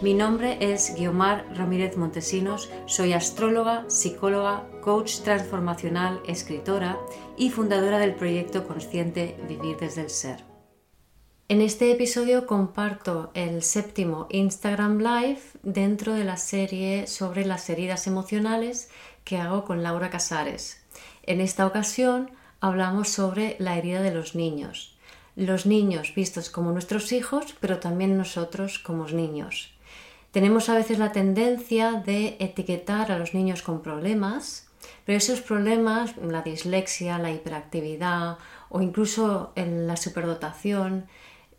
Mi nombre es Guiomar Ramírez Montesinos, soy astróloga, psicóloga, coach transformacional, escritora y fundadora del proyecto consciente Vivir desde el Ser. En este episodio comparto el séptimo Instagram Live dentro de la serie sobre las heridas emocionales que hago con Laura Casares. En esta ocasión hablamos sobre la herida de los niños. Los niños vistos como nuestros hijos, pero también nosotros como niños. Tenemos a veces la tendencia de etiquetar a los niños con problemas, pero esos problemas, la dislexia, la hiperactividad o incluso la superdotación,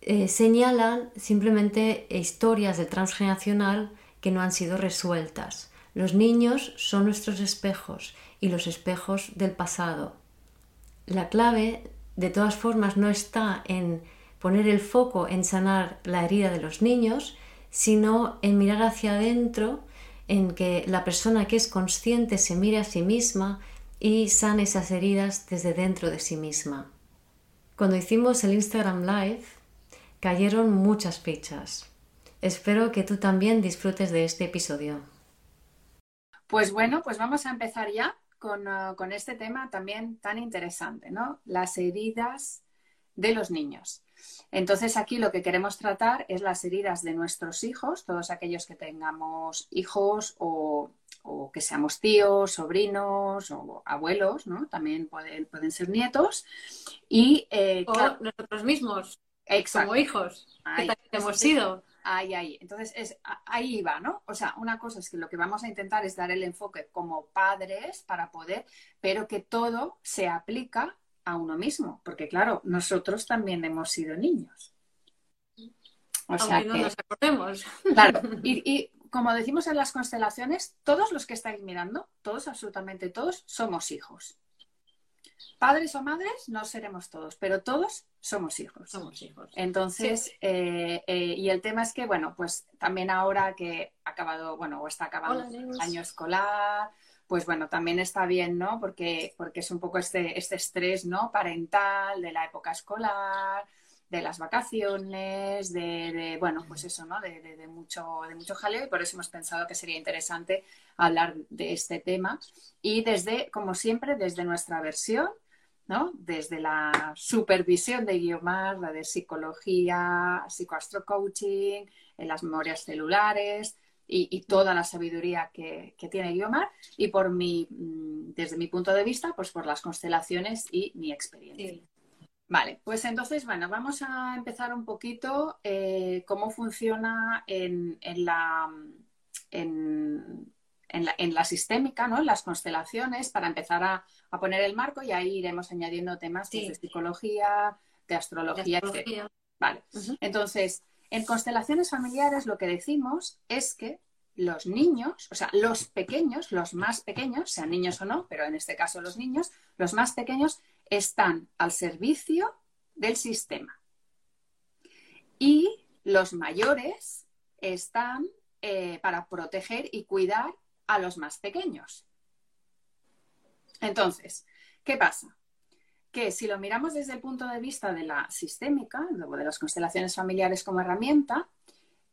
eh, señalan simplemente historias del transgeneracional que no han sido resueltas. Los niños son nuestros espejos y los espejos del pasado. La clave, de todas formas, no está en poner el foco en sanar la herida de los niños, sino en mirar hacia adentro, en que la persona que es consciente se mire a sí misma y sane esas heridas desde dentro de sí misma. Cuando hicimos el Instagram Live, cayeron muchas fichas. Espero que tú también disfrutes de este episodio. Pues bueno, pues vamos a empezar ya con, uh, con este tema también tan interesante, ¿no? Las heridas de los niños. Entonces aquí lo que queremos tratar es las heridas de nuestros hijos, todos aquellos que tengamos hijos o, que seamos tíos, sobrinos o abuelos, ¿no? También pueden, pueden ser nietos. Y, eh, o nosotros mismos, como hijos, que hemos sido. Ahí, ahí. Entonces, es, ahí va, ¿no? O sea, una cosa es que lo que vamos a intentar es dar el enfoque como padres para poder, pero que todo se aplica a uno mismo, porque claro, nosotros también hemos sido niños. O sea no nos acordemos. Claro, y, como decimos en las constelaciones, todos los que estáis mirando, todos, absolutamente todos, somos hijos. Padres o madres no seremos todos, pero todos somos hijos. Somos hijos. Entonces, eh, eh, y el tema es que, bueno, pues también ahora que ha acabado, bueno, o está acabando el año escolar, pues bueno, también está bien, ¿no? Porque, porque es un poco este, este estrés, ¿no? Parental, de la época escolar, de las vacaciones, de, bueno, pues eso, ¿no? De, mucho, de mucho jaleo y por eso hemos pensado que sería interesante hablar de este tema. Y desde, como siempre, desde nuestra versión, ¿no? Desde la supervisión de Guiomar, la de psicología, psicoastrocoaching, en las memorias celulares, y, toda la sabiduría que, tiene Guiomar y por mi, mm, desde mi punto de vista, pues por las constelaciones y mi experiencia. Vale, pues entonces, bueno, vamos a empezar un poquito eh, cómo funciona en, la, en, la, sistémica, ¿no? en las constelaciones, para empezar a, poner el marco y ahí iremos añadiendo temas pues, de psicología, de astrología. Vale, entonces, en constelaciones familiares lo que decimos es que los niños, o sea, los pequeños, los más pequeños, sean niños o no, pero en este caso los niños, los más pequeños están al servicio del sistema. Y los mayores están eh, para proteger y cuidar a los más pequeños. Entonces, ¿qué pasa? Que si lo miramos desde el punto de vista de la sistémica, luego de las constelaciones familiares como herramienta,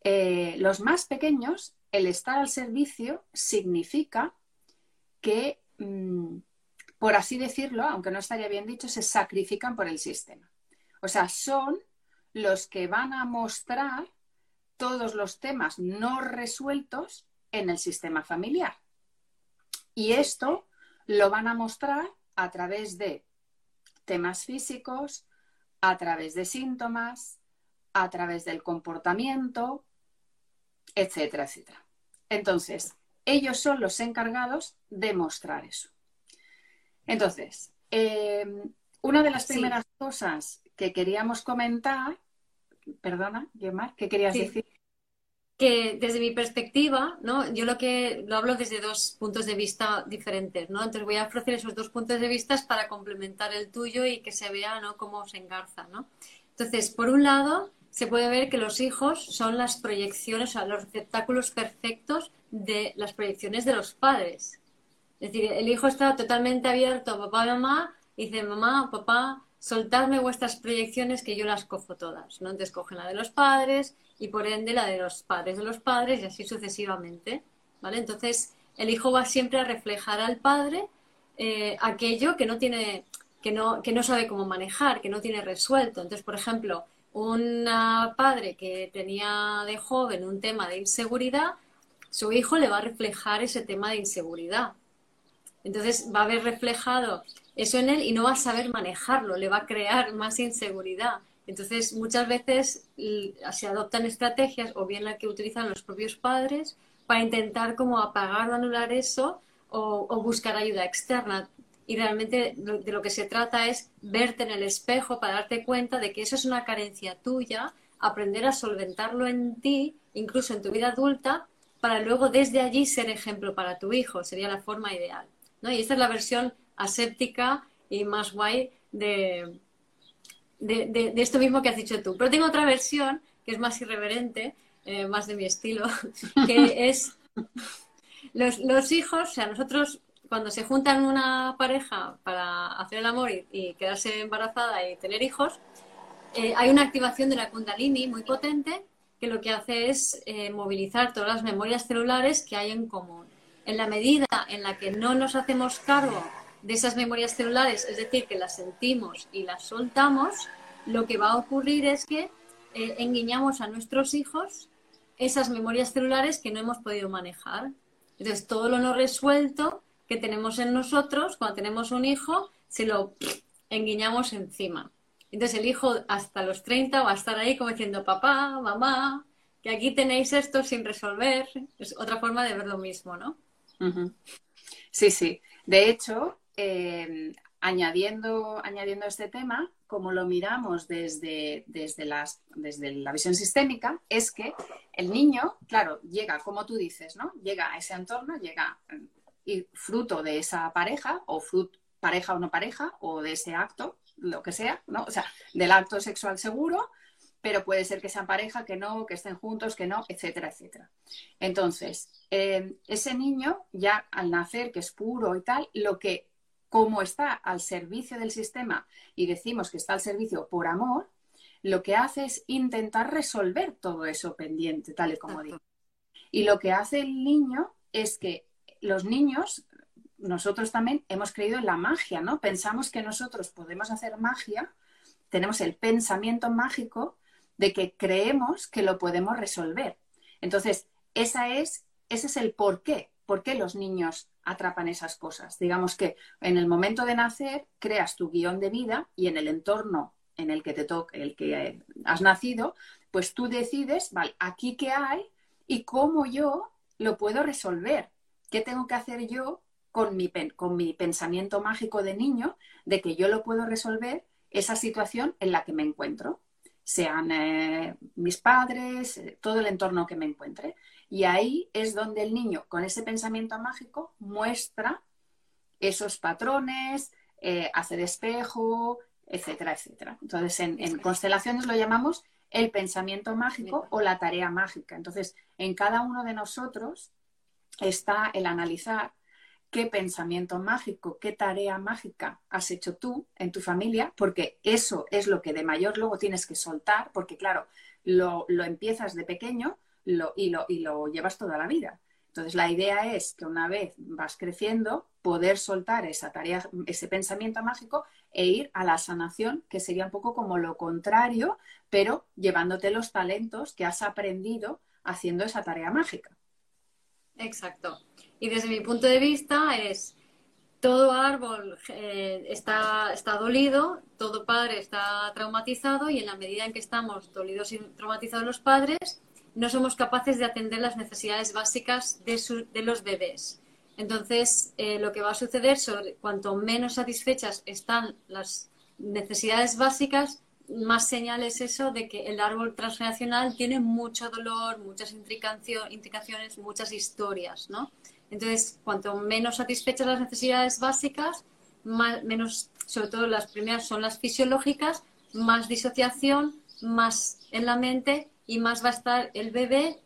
eh, los más pequeños, el estar al servicio significa que, mm, por así decirlo, aunque no estaría bien dicho, se sacrifican por el sistema. O sea, son los que van a mostrar todos los temas no resueltos en el sistema familiar. Y esto lo van a mostrar a través de temas físicos, a través de síntomas, a través del comportamiento, etcétera, etcétera. Entonces, ellos son los encargados de mostrar eso. Entonces, em, una de las primeras cosas que queríamos comentar, perdona, Gemma, ¿qué querías decir? Que desde mi perspectiva, ¿no? Yo lo que lo hablo desde dos puntos de vista diferentes, ¿no? Entonces voy a ofrecer esos dos puntos de vista para complementar el tuyo y que se vea, ¿no? Cómo se engarza, ¿no? Entonces, por un lado, se puede ver que los hijos son las proyecciones, o sea, los receptáculos perfectos de las proyecciones de los padres. Es decir, el hijo está totalmente abierto a papá mamá y dice, mamá, papá, soltadme vuestras proyecciones que yo las cojo todas, ¿no? Entonces cogen la de los padres, y por ende la de los padres de los padres y así sucesivamente. ¿vale? Entonces, el hijo va siempre a reflejar al padre eh, aquello que no tiene, que no, que no sabe cómo manejar, que no tiene resuelto. Entonces, por ejemplo, un padre que tenía de joven un tema de inseguridad, su hijo le va a reflejar ese tema de inseguridad. Entonces va a haber reflejado eso en él y no va a saber manejarlo, le va a crear más inseguridad. Entonces, muchas veces se adoptan estrategias, o bien las que utilizan los propios padres, para intentar como apagar o anular eso o, buscar ayuda externa. Y realmente de lo que se trata es verte en el espejo para darte cuenta de que eso es una carencia tuya, aprender a solventarlo en ti, incluso en tu vida adulta, para luego desde allí ser ejemplo para tu hijo. Sería la forma ideal. ¿no? Y esta es la versión aséptica y más guay de, de, esto mismo que has dicho tú. Pero tengo otra versión que es más irreverente, eh, más de mi estilo, que es los, hijos, o sea, nosotros cuando se juntan una pareja para hacer el amor y, quedarse embarazada y tener hijos, eh, hay una activación de la kundalini muy potente que lo que hace es eh, movilizar todas las memorias celulares que hay en común. En la medida en la que no nos hacemos cargo de esas memorias celulares, es decir, que las sentimos y las soltamos, lo que va a ocurrir es que eh, a nuestros hijos esas memorias celulares que no hemos podido manejar. Entonces, todo lo no resuelto que tenemos en nosotros, cuando tenemos un hijo, se lo enguiñamos encima. Entonces, el hijo hasta los 30 va a estar ahí como diciendo, papá, mamá, que aquí tenéis esto sin resolver. Es otra forma de ver lo mismo, ¿no? Sí, sí. De hecho, Em, añadiendo, añadiendo este tema, como lo miramos desde, desde, las, desde la visión sistémica, es que el niño, claro, llega, como tú dices, ¿no? Llega a ese entorno, llega y fruto de esa pareja, o pareja o no pareja, o de ese acto, lo que sea, ¿no? O sea, del acto sexual seguro, pero puede ser que sean pareja, que no, que estén juntos, que no, etcétera, etcétera. Entonces, em, ese niño ya al nacer, que es puro y tal, lo que como está al servicio del sistema y decimos que está al servicio por amor, lo que hace es intentar resolver todo eso pendiente, tal y como digo. Y lo que hace el niño es que los niños, nosotros también hemos creído en la magia, ¿no? Pensamos que nosotros podemos hacer magia, tenemos el pensamiento mágico de que creemos que lo podemos resolver. Entonces, esa es, ese es el por qué. ¿Por qué los niños atrapan esas cosas. Digamos que en el momento de nacer creas tu guion de vida y en el entorno en el que te toca, el que has nacido, pues tú decides, vale, aquí qué hay y cómo yo lo puedo resolver. ¿Qué tengo que hacer yo con mi, con mi pensamiento mágico de niño de que yo lo puedo resolver esa situación en la que me encuentro? Sean eh, mis padres, eh, todo el entorno que me encuentre. Y ahí es donde el niño, con ese pensamiento mágico, muestra esos patrones, eh, hace despejo, etcétera, etcétera. Entonces, en, constelaciones lo llamamos el pensamiento mágico o la tarea mágica. Entonces, en cada uno de nosotros está el analizar qué pensamiento mágico, qué tarea mágica has hecho tú en tu familia, porque eso es lo que de mayor luego tienes que soltar, porque claro, lo empiezas de pequeño, y, lo, y lo llevas toda la vida. Entonces, la idea es que una vez vas creciendo, poder soltar esa tarea, ese pensamiento mágico e ir a la sanación, que sería un poco como lo contrario, pero llevándote los talentos que has aprendido haciendo esa tarea mágica. Exacto. Y desde mi punto de vista es, todo árbol eh, está, está dolido, todo padre está traumatizado y en la medida en que estamos dolidos y traumatizados los padres, no somos capaces de atender las necesidades básicas de, los bebés. Entonces, eh, lo que va a suceder es cuanto menos satisfechas están las necesidades básicas, más señales eso de que el árbol transgeneracional tiene mucho dolor, muchas implicaciones, muchas historias, ¿no? Entonces, cuanto menos satisfechas las necesidades básicas, menos, sobre todo las primeras son las fisiológicas, más disociación, más en la mente y más va a estar el bebé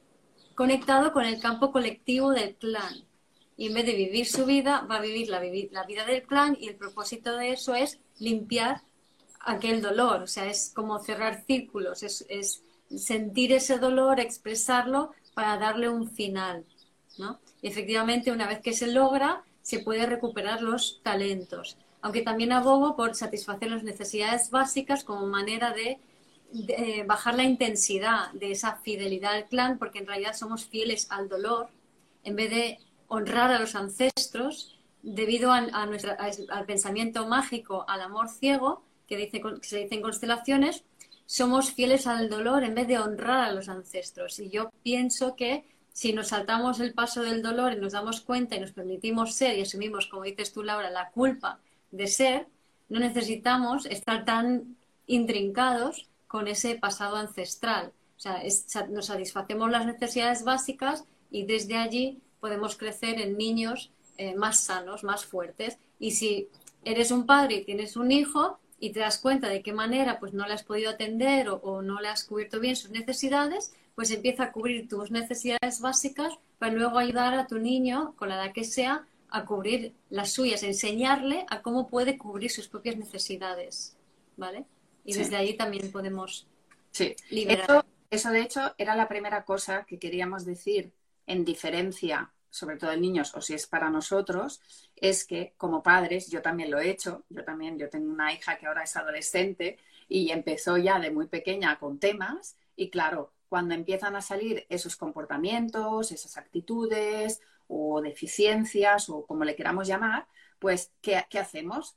conectado con el campo colectivo del clan. Y en vez de vivir su vida, va a vivir la, la vida del clan y el propósito de eso es limpiar aquel dolor. O sea, es como cerrar círculos, es, es sentir ese dolor, expresarlo para darle un final. ¿no? Y efectivamente, una vez que se logra, se puede recuperar los talentos. Aunque también abogo por satisfacer las necesidades básicas como manera de, eh, bajar la intensidad de esa fidelidad al clan, porque en realidad somos fieles al dolor, en vez de honrar a los ancestros, debido a, nuestra, al pensamiento mágico, al amor ciego, que, que se dice en constelaciones, somos fieles al dolor en vez de honrar a los ancestros. Y yo pienso que si nos saltamos el paso del dolor y nos damos cuenta y nos permitimos ser y asumimos, como dices tú, Laura, la culpa de ser, no necesitamos estar tan intrincados con ese pasado ancestral. O sea, nos satisfacemos las necesidades básicas y desde allí podemos crecer en niños eh, más sanos, más fuertes. Y si eres un padre y tienes un hijo y te das cuenta de qué manera pues no le has podido atender o, o no le has cubierto bien sus necesidades, pues empieza a cubrir tus necesidades básicas para luego ayudar a tu niño, con la edad que sea, a cubrir las suyas, enseñarle a cómo puede cubrir sus propias necesidades, ¿vale? Y desde ahí también podemos sí. liberar. Eso, de hecho, era la primera cosa que queríamos decir en diferencia, sobre todo en niños, o si es para nosotros, es que como padres, yo también lo he hecho, yo también, yo tengo una hija que ahora es adolescente y empezó ya de muy pequeña con temas y claro, cuando empiezan a salir esos comportamientos, esas actitudes o deficiencias o como le queramos llamar, pues ¿qué, hacemos?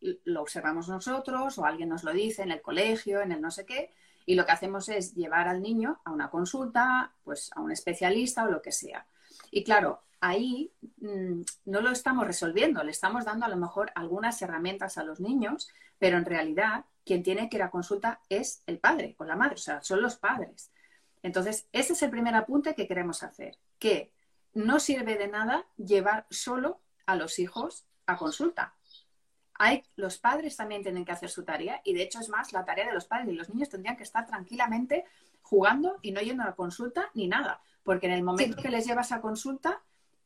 Lo observamos nosotros o alguien nos lo dice en el colegio, en el no sé qué, y lo que hacemos es llevar al niño a una consulta, pues a un especialista o lo que sea. Y claro, ahí mm, no lo estamos resolviendo, le estamos dando a lo mejor algunas herramientas a los niños, pero en realidad quien tiene que ir a consulta es el padre o la madre, o sea, son los padres. Entonces, ese es el primer apunte que queremos hacer, que no sirve de nada llevar solo a los hijos a consulta. Hay, los padres también tienen que hacer su tarea y de hecho es más la tarea de los padres y los niños tendrían que estar tranquilamente jugando y no yendo a la consulta ni nada, porque en el momento que les llevas a consulta,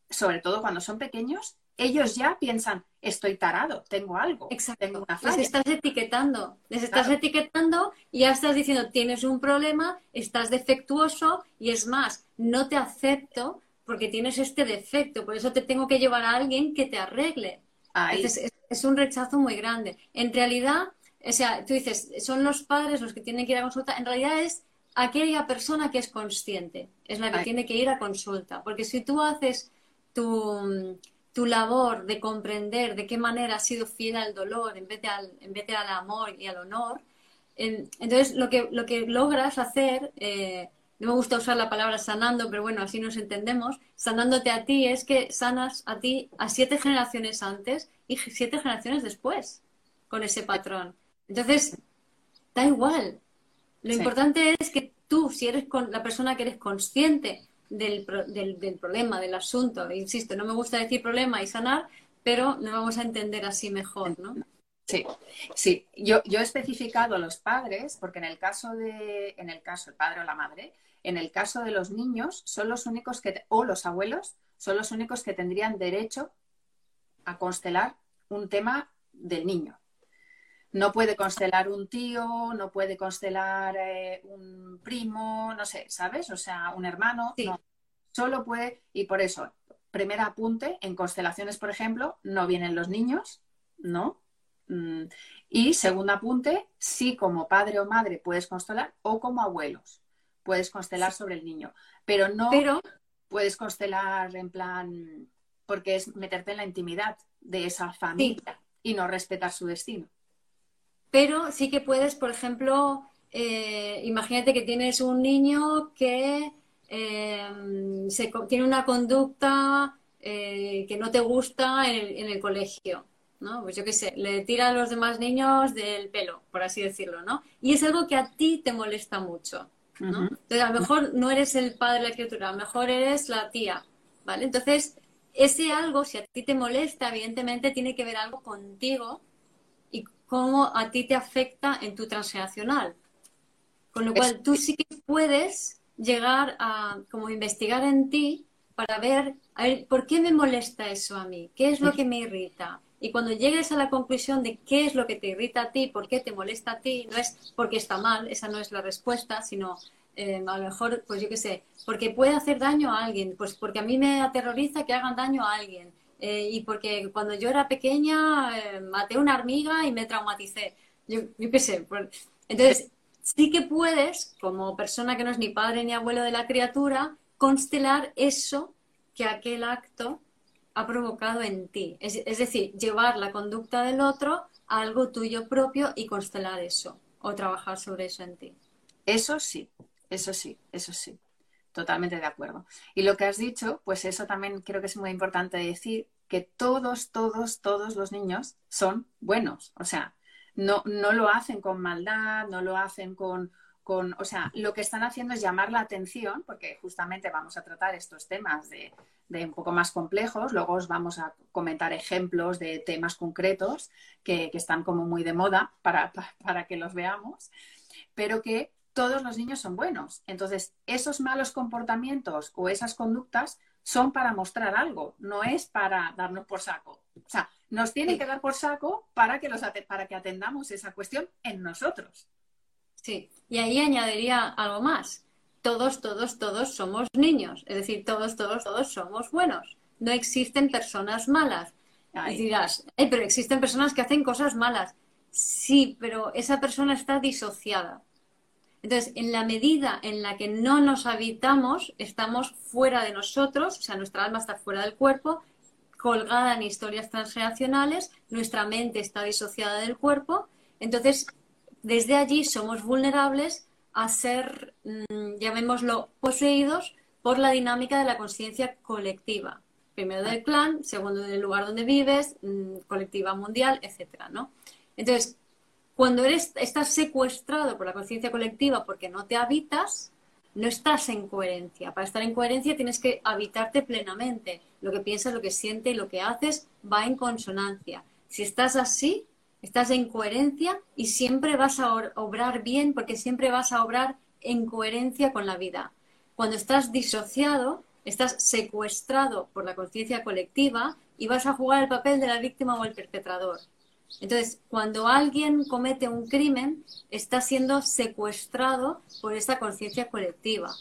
sobre todo cuando son pequeños, ellos ya piensan, estoy tarado, tengo algo, Exacto. tengo una Les estás etiquetando, les estás etiquetando y ya estás diciendo, tienes un problema, estás defectuoso y es más, no te acepto porque tienes este defecto, por eso te tengo que llevar a alguien que te arregle. Es, un rechazo muy grande. En realidad, o sea, tú dices, son los padres los que tienen que ir a consulta, en realidad es aquella persona que es consciente, es la que tiene que ir a consulta, porque si tú haces tu tu labor de comprender de qué manera has sido fiel al dolor en vez de al, en vez de al amor y al honor, entonces lo que, lo que logras hacer, eh, no me gusta usar la palabra sanando, pero bueno, así nos entendemos, sanándote a ti es que sanas a ti a siete generaciones antes y siete generaciones después con ese patrón. Entonces, da igual. Lo importante es que tú, si eres con la persona que eres consciente del, del, problema, del asunto. Insisto, no me gusta decir problema y sanar, pero nos vamos a entender así mejor, ¿no? Sí, sí. Yo, yo he especificado a los padres, porque en el caso de, en el caso, el padre o la madre, en el caso de los niños, son los únicos que, o los abuelos, son los únicos que tendrían derecho a constelar un tema del niño. No puede constelar un tío, no puede constelar eh, un primo, no sé, ¿sabes? O sea, un hermano. No. Solo puede, y por eso, primer apunte, en constelaciones, por ejemplo, no vienen los niños, ¿no? Mm, y segundo apunte, sí como padre o madre puedes constelar o como abuelos puedes constelar sobre el niño, pero no puedes constelar en plan porque es meterte en la intimidad de esa familia y no respetar su destino pero sí que puedes, por ejemplo, eh, imagínate que tienes un niño que em, tiene una conducta eh, que no te gusta en el, colegio. ¿no? Pues yo qué sé, le tira a los demás niños del pelo, por así decirlo, ¿no? Y es algo que a ti te molesta mucho, ¿no? Entonces, a lo mejor no eres el padre de la criatura, a lo mejor eres la tía, ¿vale? Entonces, ese algo, si a ti te molesta, evidentemente tiene que ver algo contigo y cómo a ti te afecta en tu transgeneracional. Con lo cual, tú sí que puedes llegar a como investigar en ti para ver, a ver, ¿por qué me molesta eso a mí? ¿Qué es lo que me irrita? Y cuando llegues a la conclusión de qué es lo que te irrita a ti, por qué te molesta a ti, no es porque está mal, esa no es la respuesta, sino eh, a lo mejor, pues yo qué sé, porque puede hacer daño a alguien, pues porque a mí me aterroriza que hagan daño a alguien. Eh, y porque cuando yo era pequeña eh, maté una hormiga y me traumaticé. Yo, yo qué sé. Pues, entonces, sí que puedes, como persona que no es ni padre ni abuelo de la criatura, constelar eso que aquel acto ha provocado en ti. Es, es, decir, llevar la conducta del otro a algo tuyo propio y constelar eso o trabajar sobre eso en ti. Eso sí, eso sí, eso sí. Totalmente de acuerdo. Y lo que has dicho, pues eso también creo que es muy importante decir, que todos, todos, todos los niños son buenos. O sea, no, no lo hacen con maldad, no lo hacen con, con, o sea, lo que están haciendo es llamar la atención, porque justamente vamos a tratar estos temas de, de un poco más complejos, luego os vamos a comentar ejemplos de temas concretos que, que están como muy de moda para, para que los veamos, pero que todos los niños son buenos. Entonces, esos malos comportamientos o esas conductas son para mostrar algo, no es para darnos por saco. O sea, nos tienen que dar por saco para que, los para que atendamos esa cuestión en nosotros. Sí, y ahí añadiría algo más. Todos, todos, todos somos niños. Es decir, todos, todos, todos somos buenos. No existen personas malas. Y dirás, pero existen personas que hacen cosas malas. Sí, pero esa persona está disociada. Entonces, en la medida en la que no nos habitamos, estamos fuera de nosotros, o sea, nuestra alma está fuera del cuerpo, colgada en historias transgeneracionales, nuestra mente está disociada del cuerpo, entonces, desde allí somos vulnerables a ser, mm, llamémoslo, poseídos por la dinámica de la conciencia colectiva. Primero del clan, segundo del lugar donde vives, mm, colectiva mundial, etcétera, ¿no? Entonces, cuando eres, estás secuestrado por la conciencia colectiva porque no te habitas, no estás en coherencia. Para estar en coherencia tienes que habitarte plenamente. Lo que piensas, lo que sientes y lo que haces va en consonancia. Si estás así, estás en coherencia y siempre vas a obrar bien porque siempre vas a obrar en coherencia con la vida. Cuando estás disociado, estás secuestrado por la conciencia colectiva y vas a jugar el papel de la víctima o el perpetrador. Entonces, cuando alguien comete un crimen, está siendo secuestrado por esta conciencia colectiva.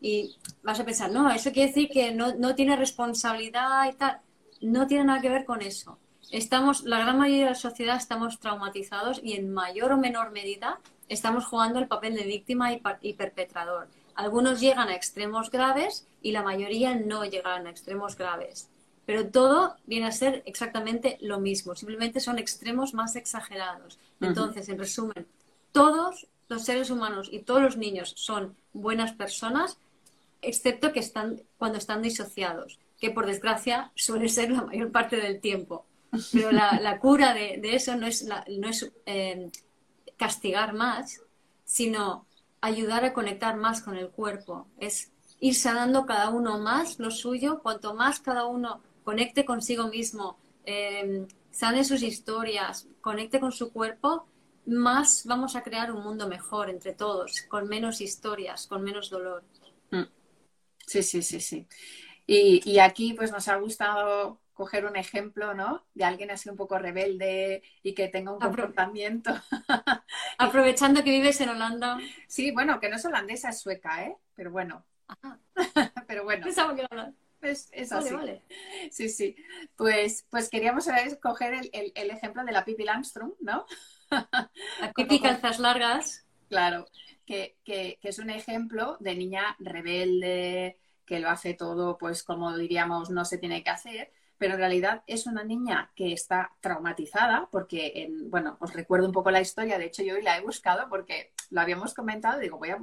Y vas a pensar, no, eso quiere decir que no, tiene responsabilidad y tal. No tiene nada que ver con eso. Estamos, la gran mayoría de la sociedad estamos traumatizados y en mayor o menor medida estamos jugando el papel de víctima y, y perpetrador. Algunos llegan a extremos graves y la mayoría no llegan a extremos graves pero todo viene a ser exactamente lo mismo, simplemente son extremos más exagerados. Entonces, en resumen, todos los seres humanos y todos los niños son buenas personas, excepto que están cuando están disociados, que por desgracia suele ser la mayor parte del tiempo. Pero la, cura de, eso no es, no es eh, castigar más, sino ayudar a conectar más con el cuerpo. Es ir sanando cada uno más lo suyo, cuanto más cada uno conecte consigo mismo, eh, sane sus historias, conecte con su cuerpo, más vamos a crear un mundo mejor entre todos, con menos historias, con menos dolor. Mm. Sí, sí, sí, sí. Y, aquí pues nos ha gustado coger un ejemplo, ¿no? De alguien así un poco rebelde y que tenga un comportamiento. Aprovechando que vives en Holanda. Sí, bueno, que no es holandesa, es sueca, ¿eh? Pero bueno. Pero bueno. Pensaba que es, así. Sí, sí. Pues, pues queríamos coger el, el, ejemplo de la Pippi Langstrom, ¿no? La Pippi calzas largas. Claro, que, que, que, es un ejemplo de niña rebelde, que lo hace todo, pues como diríamos, no se tiene que hacer, pero en realidad es una niña que está traumatizada porque, en, bueno, os recuerdo un poco la historia, de hecho yo hoy la he buscado porque lo habíamos comentado, digo, voy a,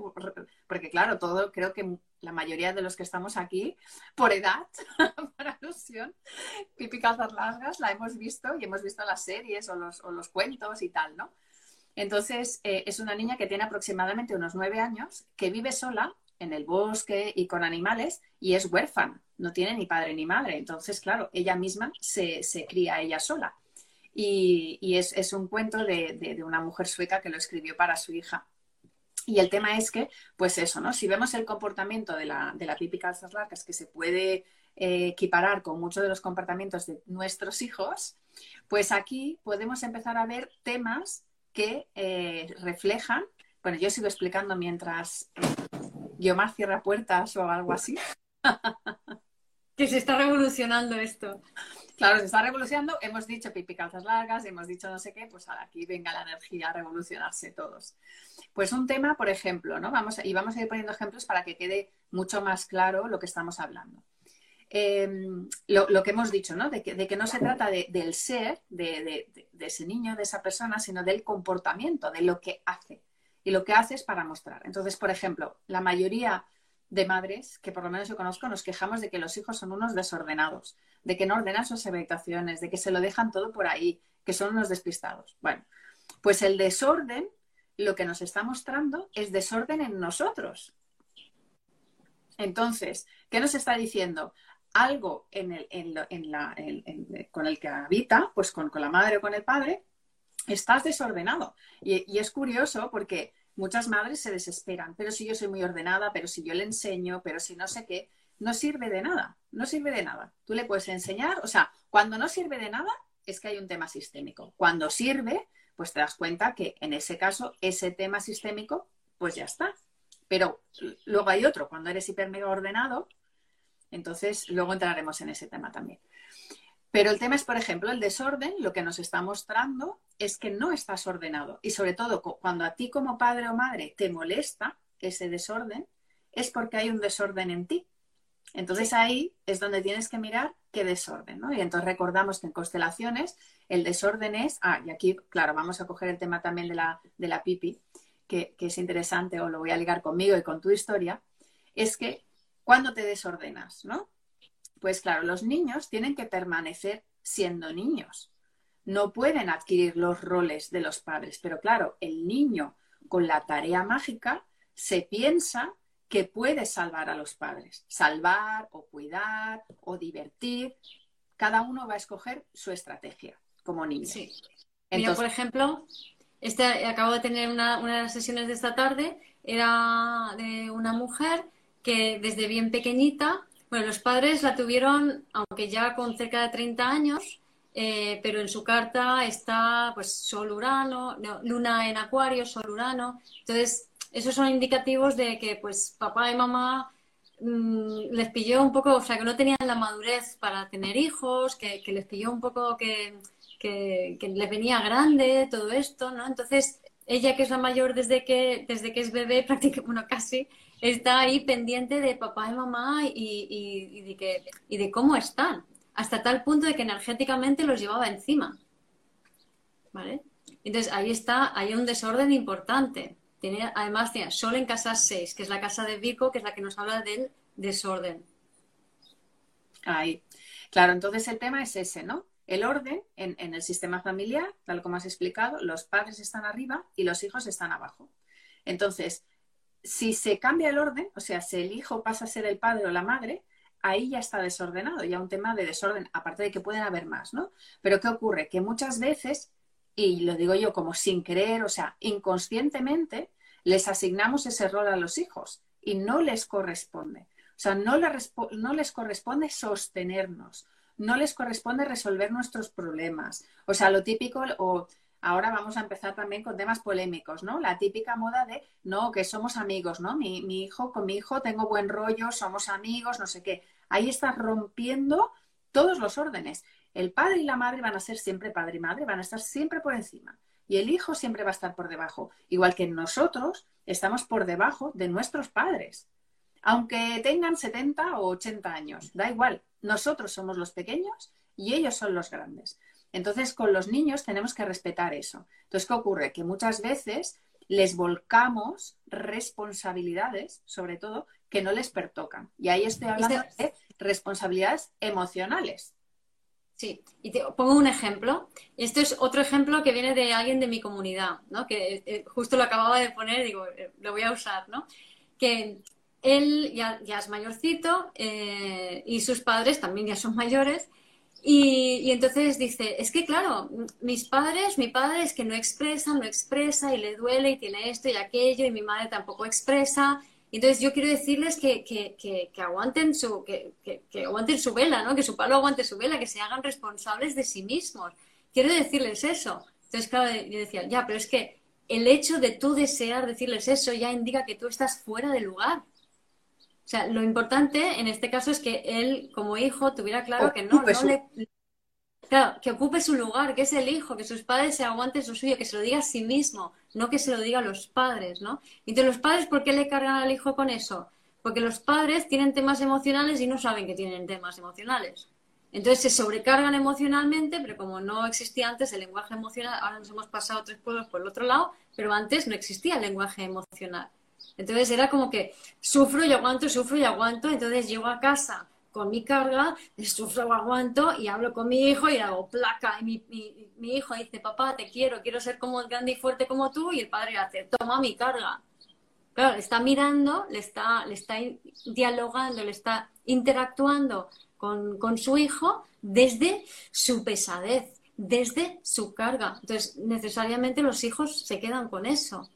porque claro, todo, creo que la mayoría de los que estamos aquí, por edad, para los versión, Pipi Calzas Largas, la hemos visto y hemos visto las series o los, cuentos y tal, ¿no? Entonces, eh, es una niña que tiene aproximadamente unos nueve años, que vive sola en el bosque y con animales y es huérfana, no tiene ni padre ni madre. Entonces, claro, ella misma se, cría ella sola. Y, es, un cuento de, una mujer sueca que lo escribió para su hija. Y el tema es que, pues eso, ¿no? Si vemos el comportamiento de la, de la pipi calzas largas que se puede eh, equiparar con muchos de los comportamientos de nuestros hijos, pues aquí podemos empezar a ver temas que eh, reflejan, bueno, yo sigo explicando mientras eh, Guiomar cierra puertas o algo así. que se está revolucionando esto. Claro, se está revolucionando. Hemos dicho pipi calzas largas, hemos dicho no sé qué, pues aquí venga la energía a revolucionarse todos. Pues un tema, por ejemplo, ¿no? Vamos y vamos a ir poniendo ejemplos para que quede mucho más claro lo que estamos hablando. Eh, lo, que hemos dicho, ¿no? De que, no se trata de, del ser de, de, ese niño, de esa persona, sino del comportamiento, de lo que hace. Y lo que hace es para mostrar. Entonces, por ejemplo, la mayoría de madres, que por lo menos yo conozco, nos quejamos de que los hijos son unos desordenados, de que no ordenan sus habitaciones, de que se lo dejan todo por ahí, que son unos despistados. Bueno, pues el desorden lo que nos está mostrando es desorden en nosotros. Entonces, ¿qué nos está diciendo? Algo en el, en lo, en la, con el que habita, pues con, con, la madre o con el padre, estás desordenado. Y es curioso porque muchas madres se desesperan, pero si yo soy muy ordenada, pero si yo le enseño, pero si no sé qué, no sirve de nada, no sirve de nada. Tú le puedes enseñar, o sea, cuando no sirve de nada es que hay un tema sistémico. Cuando sirve, pues te das cuenta que en ese caso ese tema sistémico, pues ya está. Pero luego hay otro, cuando eres hiper mega ordenado, entonces luego entraremos en ese tema también. Pero el tema es, por ejemplo, el desorden, lo que nos está mostrando es que no estás ordenado. Y sobre todo, cuando a ti como padre o madre te molesta ese desorden, es porque hay un desorden en ti. Entonces ahí es donde tienes que mirar qué desorden, ¿no? Y entonces recordamos que en constelaciones el desorden es, ah, y aquí, claro, vamos a coger el tema también de la, de la pipi, que, que es interesante, o lo voy a ligar conmigo y con tu historia, es que cuando te desordenas, ¿no? Pues claro, los niños tienen que permanecer siendo niños. No pueden adquirir los roles de los padres, pero claro, el niño con la tarea mágica se piensa que puede salvar a los padres, salvar o cuidar o divertir. Cada uno va a escoger su estrategia como niño. Sí. Entonces, Mira, por ejemplo, este, acabo de tener una, una de las sesiones de esta tarde, era de una mujer que desde bien pequeñita bueno, los padres la tuvieron, aunque ya con cerca de 30 años, eh, pero en su carta está pues Sol Urano, no, Luna en Acuario, Sol Urano. Entonces, esos son indicativos de que pues papá y mamá mmm, les pilló un poco, o sea, que no tenían la madurez para tener hijos, que, les pilló un poco que, que, que, les venía grande todo esto, ¿no? Entonces, ella que es la mayor desde que, desde que es bebé, prácticamente, bueno, casi, está ahí pendiente de papá y mamá y, y, de y de cómo están, hasta tal punto de que energéticamente los llevaba encima. ¿Vale? Entonces ahí está, hay un desorden importante. Además tiene Sol en casa 6, que es la casa de Vico, que es la que nos habla del desorden. Ahí. Claro, entonces el tema es ese, ¿no? El orden en, en el sistema familiar, tal como has explicado, los padres están arriba y los hijos están abajo. Entonces, si se cambia el orden, o sea, si el hijo pasa a ser el padre o la madre, ahí ya está desordenado, ya un tema de desorden, aparte de que pueden haber más, ¿no? Pero ¿qué ocurre? Que muchas veces, y lo digo yo como sin creer, o sea, inconscientemente, les asignamos ese rol a los hijos y no les corresponde. O sea, no, no les corresponde sostenernos, no les corresponde resolver nuestros problemas. O sea, lo típico, o ahora vamos a empezar también con temas polémicos, ¿no? La típica moda de, no, que somos amigos, ¿no? Mi, hijo, con mi hijo tengo buen rollo, somos amigos, no sé qué. Ahí estás rompiendo todos los órdenes. El padre y la madre van a ser siempre padre y madre, van a estar siempre por encima. Y el hijo siempre va a estar por debajo. Igual que nosotros estamos por debajo de nuestros padres. Aunque tengan 70 o 80 años, da igual. Nosotros somos los pequeños y ellos son los grandes. Entonces, con los niños tenemos que respetar eso. Entonces, ¿qué ocurre? Que muchas veces les volcamos responsabilidades, sobre todo, que no les pertocan. Y ahí estoy hablando de responsabilidades emocionales. Sí, y te pongo un ejemplo. Esto es otro ejemplo que viene de alguien de mi comunidad, ¿no? Que eh, justo lo acababa de poner, digo, eh, lo voy a usar, ¿no? Que él ya, es mayorcito eh, y sus padres también ya son mayores. Y, entonces dice, es que claro, mis padres, mi padre es que no expresa, no expresa y le duele y tiene esto y aquello y mi madre tampoco expresa entonces yo quiero decirles que, que, que, aguanten su, que, aguanten su vela, ¿no? Que su palo aguante su vela, que se hagan responsables de sí mismos. Quiero decirles eso. Entonces, claro, yo decía, ya, pero es que el hecho de tú desear decirles eso ya indica que tú estás fuera de lugar. O sea, lo importante en este caso es que él, como hijo, tuviera claro que no, no le, Claro, que ocupe su lugar, que es el hijo, que sus padres se aguanten su suyo, que se lo diga a sí mismo, no que se lo diga a los padres, ¿no? Entonces, los padres, ¿por qué le cargan al hijo con eso? Porque los padres tienen temas emocionales y no saben que tienen temas emocionales. Entonces se sobrecargan emocionalmente, pero como no existía antes el lenguaje emocional, ahora nos hemos pasado tres pueblos por el otro lado, pero antes no existía el lenguaje emocional. Entonces era como que sufro y aguanto, sufro y aguanto, entonces llego a casa con mi carga, sufro, aguanto y hablo con mi hijo y hago placa. Y mi, mi, hijo dice, papá, te quiero, quiero ser como grande y fuerte como tú. Y el padre hace, toma mi carga. Claro, le está mirando, le está, le está dialogando, le está interactuando con, con su hijo desde su pesadez, desde su carga. Entonces, necesariamente los hijos se quedan con eso.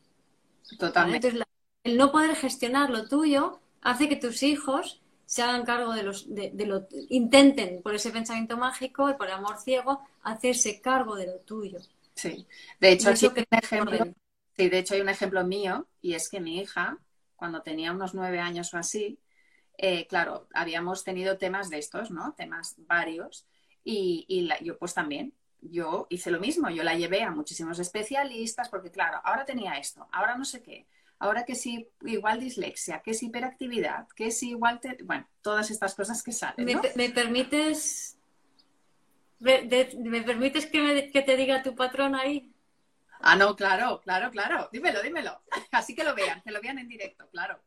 Totalmente. Entonces, el no poder gestionar lo tuyo hace que tus hijos se hagan cargo de los, de, lo, intenten por ese pensamiento mágico y por el amor ciego hacerse cargo de lo tuyo. Sí, de hecho, hay un ejemplo, sí, de hecho hay un ejemplo mío y es que mi hija, cuando tenía unos nueve años o así, eh, claro, habíamos tenido temas de estos, ¿no? Temas varios y, y yo pues también, yo hice lo mismo, yo la llevé a muchísimos especialistas porque claro, ahora tenía esto, ahora no sé qué, ahora que sí, igual dislexia, que es hiperactividad, que es igual, bueno, todas estas cosas que salen. ¿Me, permites, me, permites que, que, te diga tu patrón ahí? Ah, no, claro, claro, claro. Dímelo, dímelo. Así que lo vean, que lo vean en directo, claro.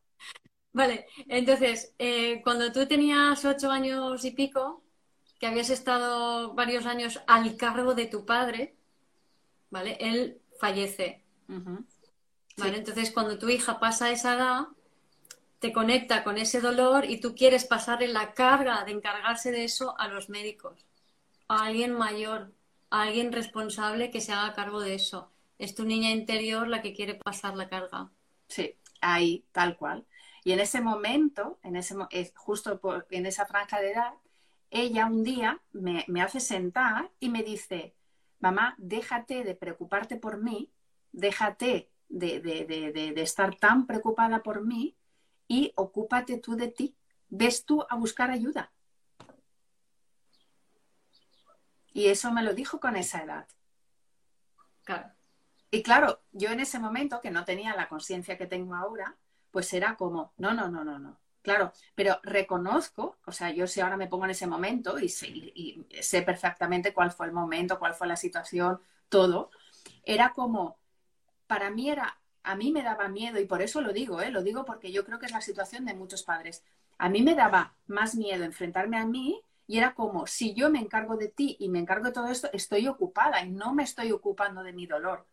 Vale, entonces, eh, cuando tú tenías ocho años y pico, que habías estado varios años al cargo de tu padre, ¿vale? Él fallece. Entonces, cuando tu hija pasa esa edad, te conecta con ese dolor y tú quieres pasarle la carga de encargarse de eso a los médicos, a alguien mayor, a alguien responsable que se haga cargo de eso. Es tu niña interior la que quiere pasar la carga. Sí, ahí, tal cual. Y en ese momento, en ese, justo en esa franja de edad, ella un día me, me hace sentar y me dice, mamá, déjate de preocuparte por mí, déjate de, de, de, estar tan preocupada por mí y ocúpate tú de ti. Ves tú a buscar ayuda. Y eso me lo dijo con esa edad. Claro. Y claro, yo en ese momento, que no tenía la conciencia que tengo ahora, pues era como, no, no, no, no, no. Claro, pero reconozco, o sea, yo si ahora me pongo en ese momento y sé, y sé perfectamente cuál fue el momento, cuál fue la situación, todo, era como, para mí era, a mí me daba miedo, y por eso lo digo, ¿eh? lo digo porque yo creo que es la situación de muchos padres. A mí me daba más miedo enfrentarme a mí y era como, si yo me encargo de ti y me encargo de todo esto, estoy ocupada y no me estoy ocupando de mi dolor.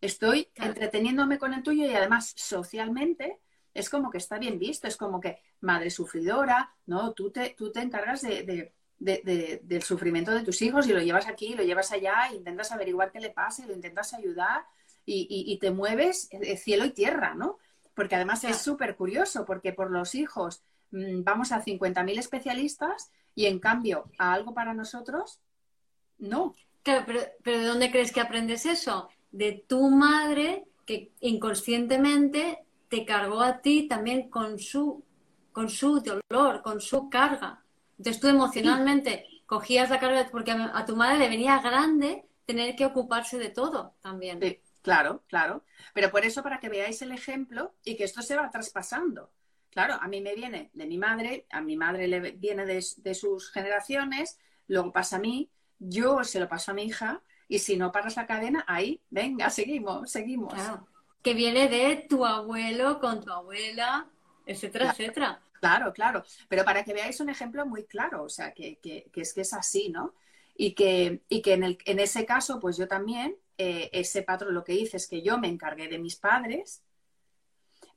Estoy entreteniéndome con el tuyo y además socialmente es como que está bien visto, es como que madre sufridora, no, tú te, tú te encargas de, del sufrimiento de tus hijos y lo llevas aquí, lo llevas allá, intentas averiguar qué le pasa y lo intentas ayudar y, te mueves cielo y tierra, ¿no? Porque además es súper curioso, porque por los hijos mm, vamos a 50.000 especialistas y en cambio a algo para nosotros, no. Claro, pero, pero ¿de dónde crees que aprendes eso? De tu madre que inconscientemente te cargó a ti también con su, con su dolor, con su carga. Entonces tú emocionalmente cogías la carga porque a, tu madre le venía grande tener que ocuparse de todo también. Claro, claro. Pero por eso, para que veáis el ejemplo y que esto se va traspasando. Claro, a mí me viene de mi madre, a mi madre le viene de, sus generaciones, luego pasa a mí, yo se lo paso a mi hija, y si no paras la cadena, ahí, venga, seguimos, seguimos. Que viene de tu abuelo con tu abuela, etcétera, etcétera. Claro, claro. Pero para que veáis un ejemplo muy claro, o sea, que, es que es así, ¿no? Y que, y que en, el, en ese caso, pues yo también, eh, ese patrón lo que hice es que yo me encargué de mis padres,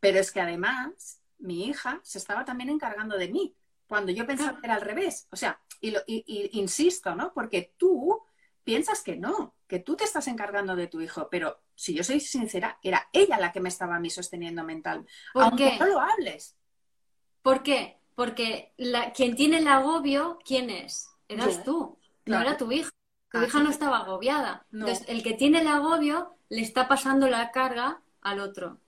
pero es que además mi hija se estaba también encargando de mí, cuando yo pensaba que era al revés. O sea, y, lo, insisto, ¿no? Porque tú piensas que no, que tú te estás encargando de tu hijo, pero si yo soy sincera, era ella la que me estaba a mí sosteniendo mental. ¿Por aunque no lo hables. ¿Por qué? Porque la, quien tiene el agobio, ¿quién es? Eras tú, no era tu hija. Tu hija no estaba agobiada. Entonces, el que tiene el agobio le está pasando la carga al otro.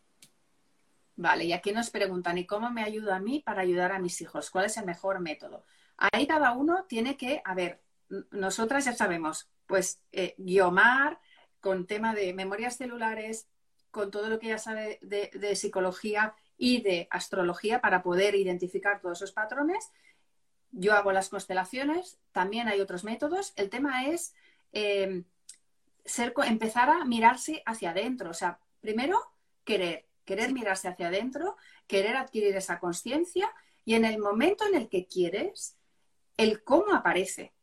Vale, y aquí nos preguntan, ¿y cómo me ayuda a mí para ayudar a mis hijos? ¿Cuál es el mejor método? Ahí cada uno tiene que, a ver, nosotras ya sabemos, pues eh, Guiomar, con tema de memorias celulares, con todo lo que ya sabe de psicología, y de astrología para poder identificar todos esos patrones. Yo hago las constelaciones, también hay otros métodos. El tema es ser, empezar a mirarse hacia adentro. O sea, primero, querer, querer mirarse hacia adentro, querer adquirir esa conciencia y en el momento en el que quieres, el cómo aparece.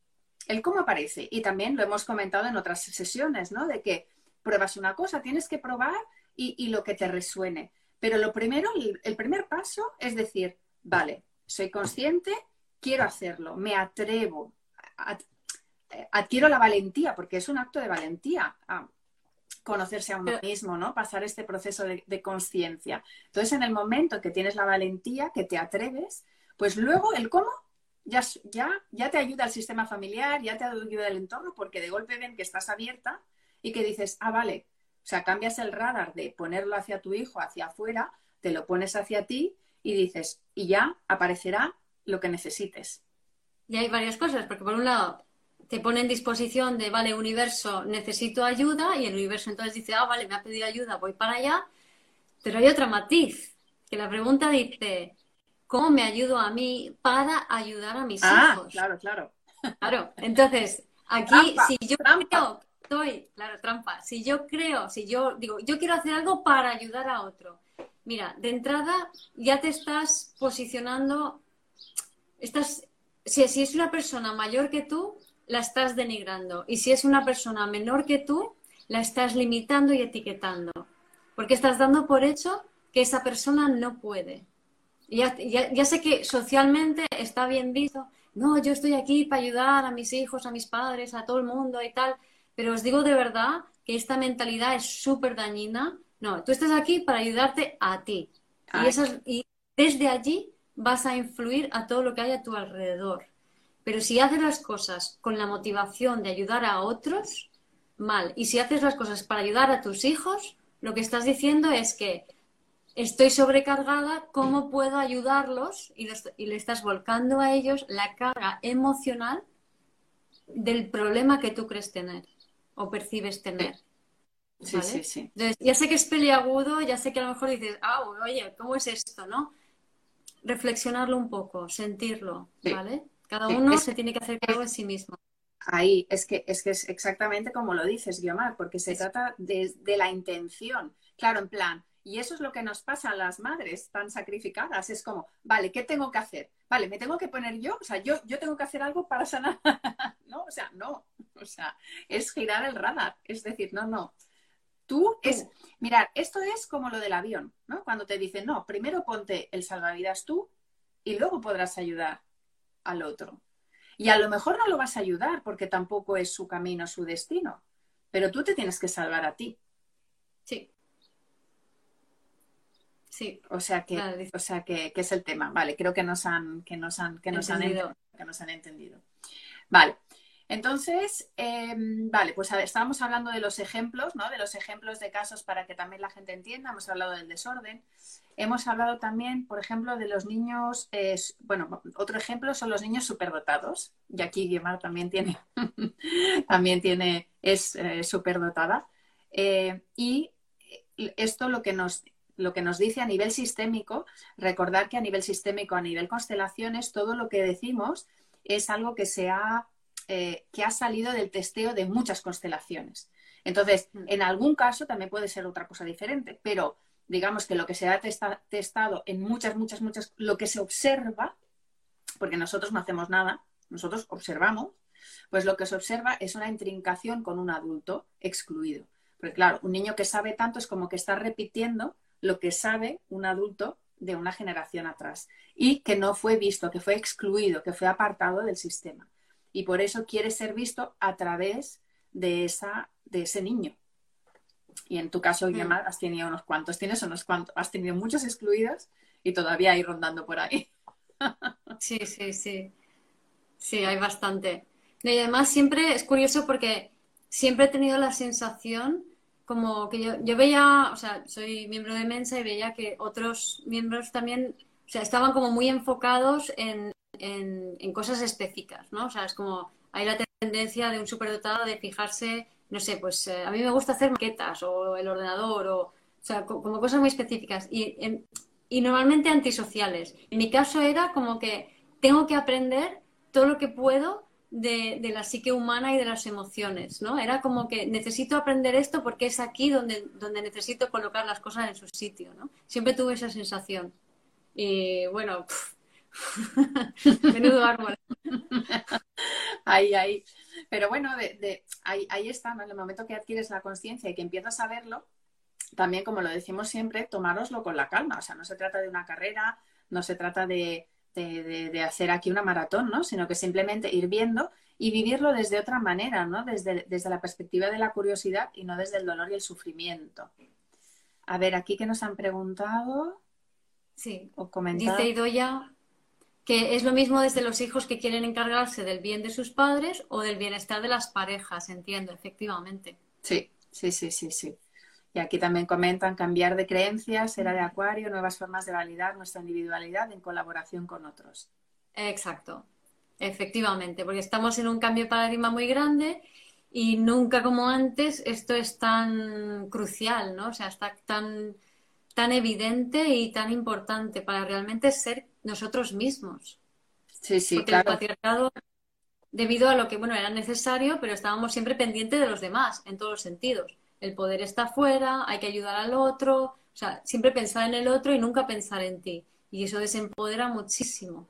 El cómo aparece. Y también lo hemos comentado en otras sesiones, ¿no? De que pruebas una cosa, tienes que probar y, y lo que te resuene. Pero lo primero, el primer paso es decir, vale, soy consciente, quiero hacerlo, me atrevo, adquiero la valentía, porque es un acto de valentía conocerse a uno mismo, ¿no? Pasar este proceso de, conciencia. Entonces, en el momento que tienes la valentía, que te atreves, pues luego el cómo ya, ya, ya te ayuda el sistema familiar, ya te ayuda el entorno, porque de golpe ven que estás abierta y que dices, ah, vale, o sea, cambias el radar de ponerlo hacia tu hijo, hacia afuera, te lo pones hacia ti y dices, y ya aparecerá lo que necesites. Y hay varias cosas, porque por un lado te pone en disposición de, vale, universo, necesito ayuda, y el universo entonces dice, ah, vale, me ha pedido ayuda, voy para allá. Pero hay otra matiz, que la pregunta dice, ¿cómo me ayudo a mí para ayudar a mis ah, hijos? Claro, claro. Claro, entonces, aquí, si yo creo claro, trampa. Si yo creo, si yo digo, yo quiero hacer algo para ayudar a otro. Mira, de entrada ya te estás posicionando, estás, si, si es una persona mayor que tú, la estás denigrando. Y si es una persona menor que tú, la estás limitando y etiquetando. Porque estás dando por hecho que esa persona no puede. Ya, ya, sé que socialmente está bien visto, no, yo estoy aquí para ayudar a mis hijos, a mis padres, a todo el mundo y tal, pero os digo de verdad que esta mentalidad es súper dañina. No, tú estás aquí para ayudarte a ti. Y, y desde allí vas a influir a todo lo que hay a tu alrededor. Pero si haces las cosas con la motivación de ayudar a otros, mal. Y si haces las cosas para ayudar a tus hijos, lo que estás diciendo es que estoy sobrecargada, ¿cómo puedo ayudarlos? Y, y le estás volcando a ellos la carga emocional del problema que tú crees tener o percibes tener. Sí, sí, sí. ya sé que es peliagudo, ya sé que a lo mejor dices, ah, oye, ¿cómo es esto, no? Reflexionarlo un poco, sentirlo, ¿vale? Cada uno se tiene que hacer cargo de sí mismo. Ahí, es que, es que es exactamente como lo dices, Guiomar, porque se trata de, de, la intención. Claro, en plan, y eso es lo que nos pasa a las madres tan sacrificadas. Es como, vale, ¿qué tengo que hacer? Vale, ¿me tengo que poner yo? O sea, yo, yo tengo que hacer algo para sanar. no, o sea, no. O sea, es girar el radar. Es decir, no, no. Tú es, mirar, esto es como lo del avión, ¿no? Cuando te dicen, no, primero ponte el salvavidas tú y luego podrás ayudar al otro. Y a lo mejor no lo vas a ayudar porque tampoco es su camino, su destino, pero tú te tienes que salvar a ti. Sí. Sí. O sea que, o sea que, es el tema. Vale, creo que nos han, que nos han, que nos han, que nos han entendido. Vale. Entonces, em, vale, pues estábamos hablando de los ejemplos, ¿no? De los ejemplos de casos para que también la gente entienda. Hemos hablado del desorden. Hemos hablado también, por ejemplo, de los niños, bueno, otro ejemplo son los niños superdotados. Y aquí Guimar también tiene, también tiene, es eh, superdotada. Eh, y esto lo que nos lo que nos dice a nivel sistémico, recordar que a nivel sistémico, a nivel constelaciones, todo lo que decimos es algo que, se ha, eh, que ha salido del testeo de muchas constelaciones. Entonces, mm. en algún caso también puede ser otra cosa diferente, pero digamos que lo que se ha testado en muchas, muchas, muchas, lo que se observa, porque nosotros no hacemos nada, nosotros observamos, pues lo que se observa es una intrincación con un adulto excluido. Porque claro, un niño que sabe tanto es como que está repitiendo lo que sabe un adulto de una generación atrás y que no fue visto, que fue excluido, que fue apartado del sistema. Y por eso quiere ser visto a través de, esa, de ese niño. Y en tu caso, mm. has tenido unos cuantos, tienes unos cuantos, has tenido muchos excluidos y todavía hay rondando por ahí. sí, sí, sí. Sí, hay bastante. Y además siempre es curioso porque siempre he tenido la sensación como que yo, yo veía, o sea, soy miembro de Mensa y veía que otros miembros también, o sea, estaban como muy enfocados en, en, cosas específicas, ¿no? O sea, es como hay la tendencia de un superdotado de fijarse, no sé, pues eh, a mí me gusta hacer maquetas o el ordenador o, o sea, como cosas muy específicas y, y normalmente antisociales. En mi caso era como que tengo que aprender todo lo que puedo de, la psique humana y de las emociones, ¿no? Era como que necesito aprender esto porque es aquí donde, donde necesito colocar las cosas en su sitio, ¿no? Siempre tuve esa sensación. Y bueno, menudo árbol. ahí, ahí. Pero bueno, de, ahí, ahí, está, ¿no? En el momento que adquieres la conciencia y que empiezas a verlo, también, como lo decimos siempre, tomároslo con la calma. O sea, no se trata de una carrera, no se trata de, de, hacer aquí una maratón, ¿no? Sino que simplemente ir viendo y vivirlo desde otra manera, ¿no? Desde, desde la perspectiva de la curiosidad y no desde el dolor y el sufrimiento. A ver, aquí que nos han preguntado. Sí. O comentado. Dice Idoya que es lo mismo desde los hijos que quieren encargarse del bien de sus padres o del bienestar de las parejas, entiendo, efectivamente. Sí, sí, sí, sí, sí. Y aquí también comentan cambiar de creencias, era de acuario, nuevas formas de validar nuestra individualidad en colaboración con otros. Exacto, efectivamente, porque estamos en un cambio de paradigma muy grande y nunca como antes esto es tan crucial, ¿no? O sea, está tan, tan evidente y tan importante para realmente ser nosotros mismos. Sí, sí, porque el patriarcado, debido a lo que, bueno, era necesario, pero estábamos siempre pendientes de los demás, en todos los sentidos el poder está fuera, hay que ayudar al otro, o sea, siempre pensar en el otro y nunca pensar en ti. Y eso desempodera muchísimo.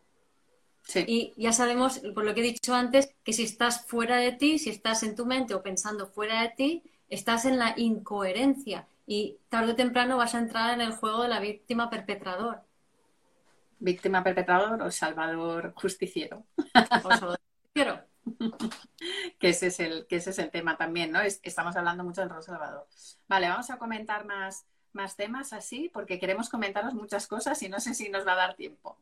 Sí. Y ya sabemos, por lo que he dicho antes, que si estás fuera de ti, si estás en tu mente o pensando fuera de ti, estás en la incoherencia y tarde o temprano vas a entrar en el juego de la víctima perpetrador. Víctima perpetrador o salvador justiciero. O salvador justiciero. que, ese es el, que ese es el tema también, ¿no? estamos hablando mucho del rol salvador. Vale, vamos a comentar más, más temas así, porque queremos comentaros muchas cosas y no sé si nos va a dar tiempo.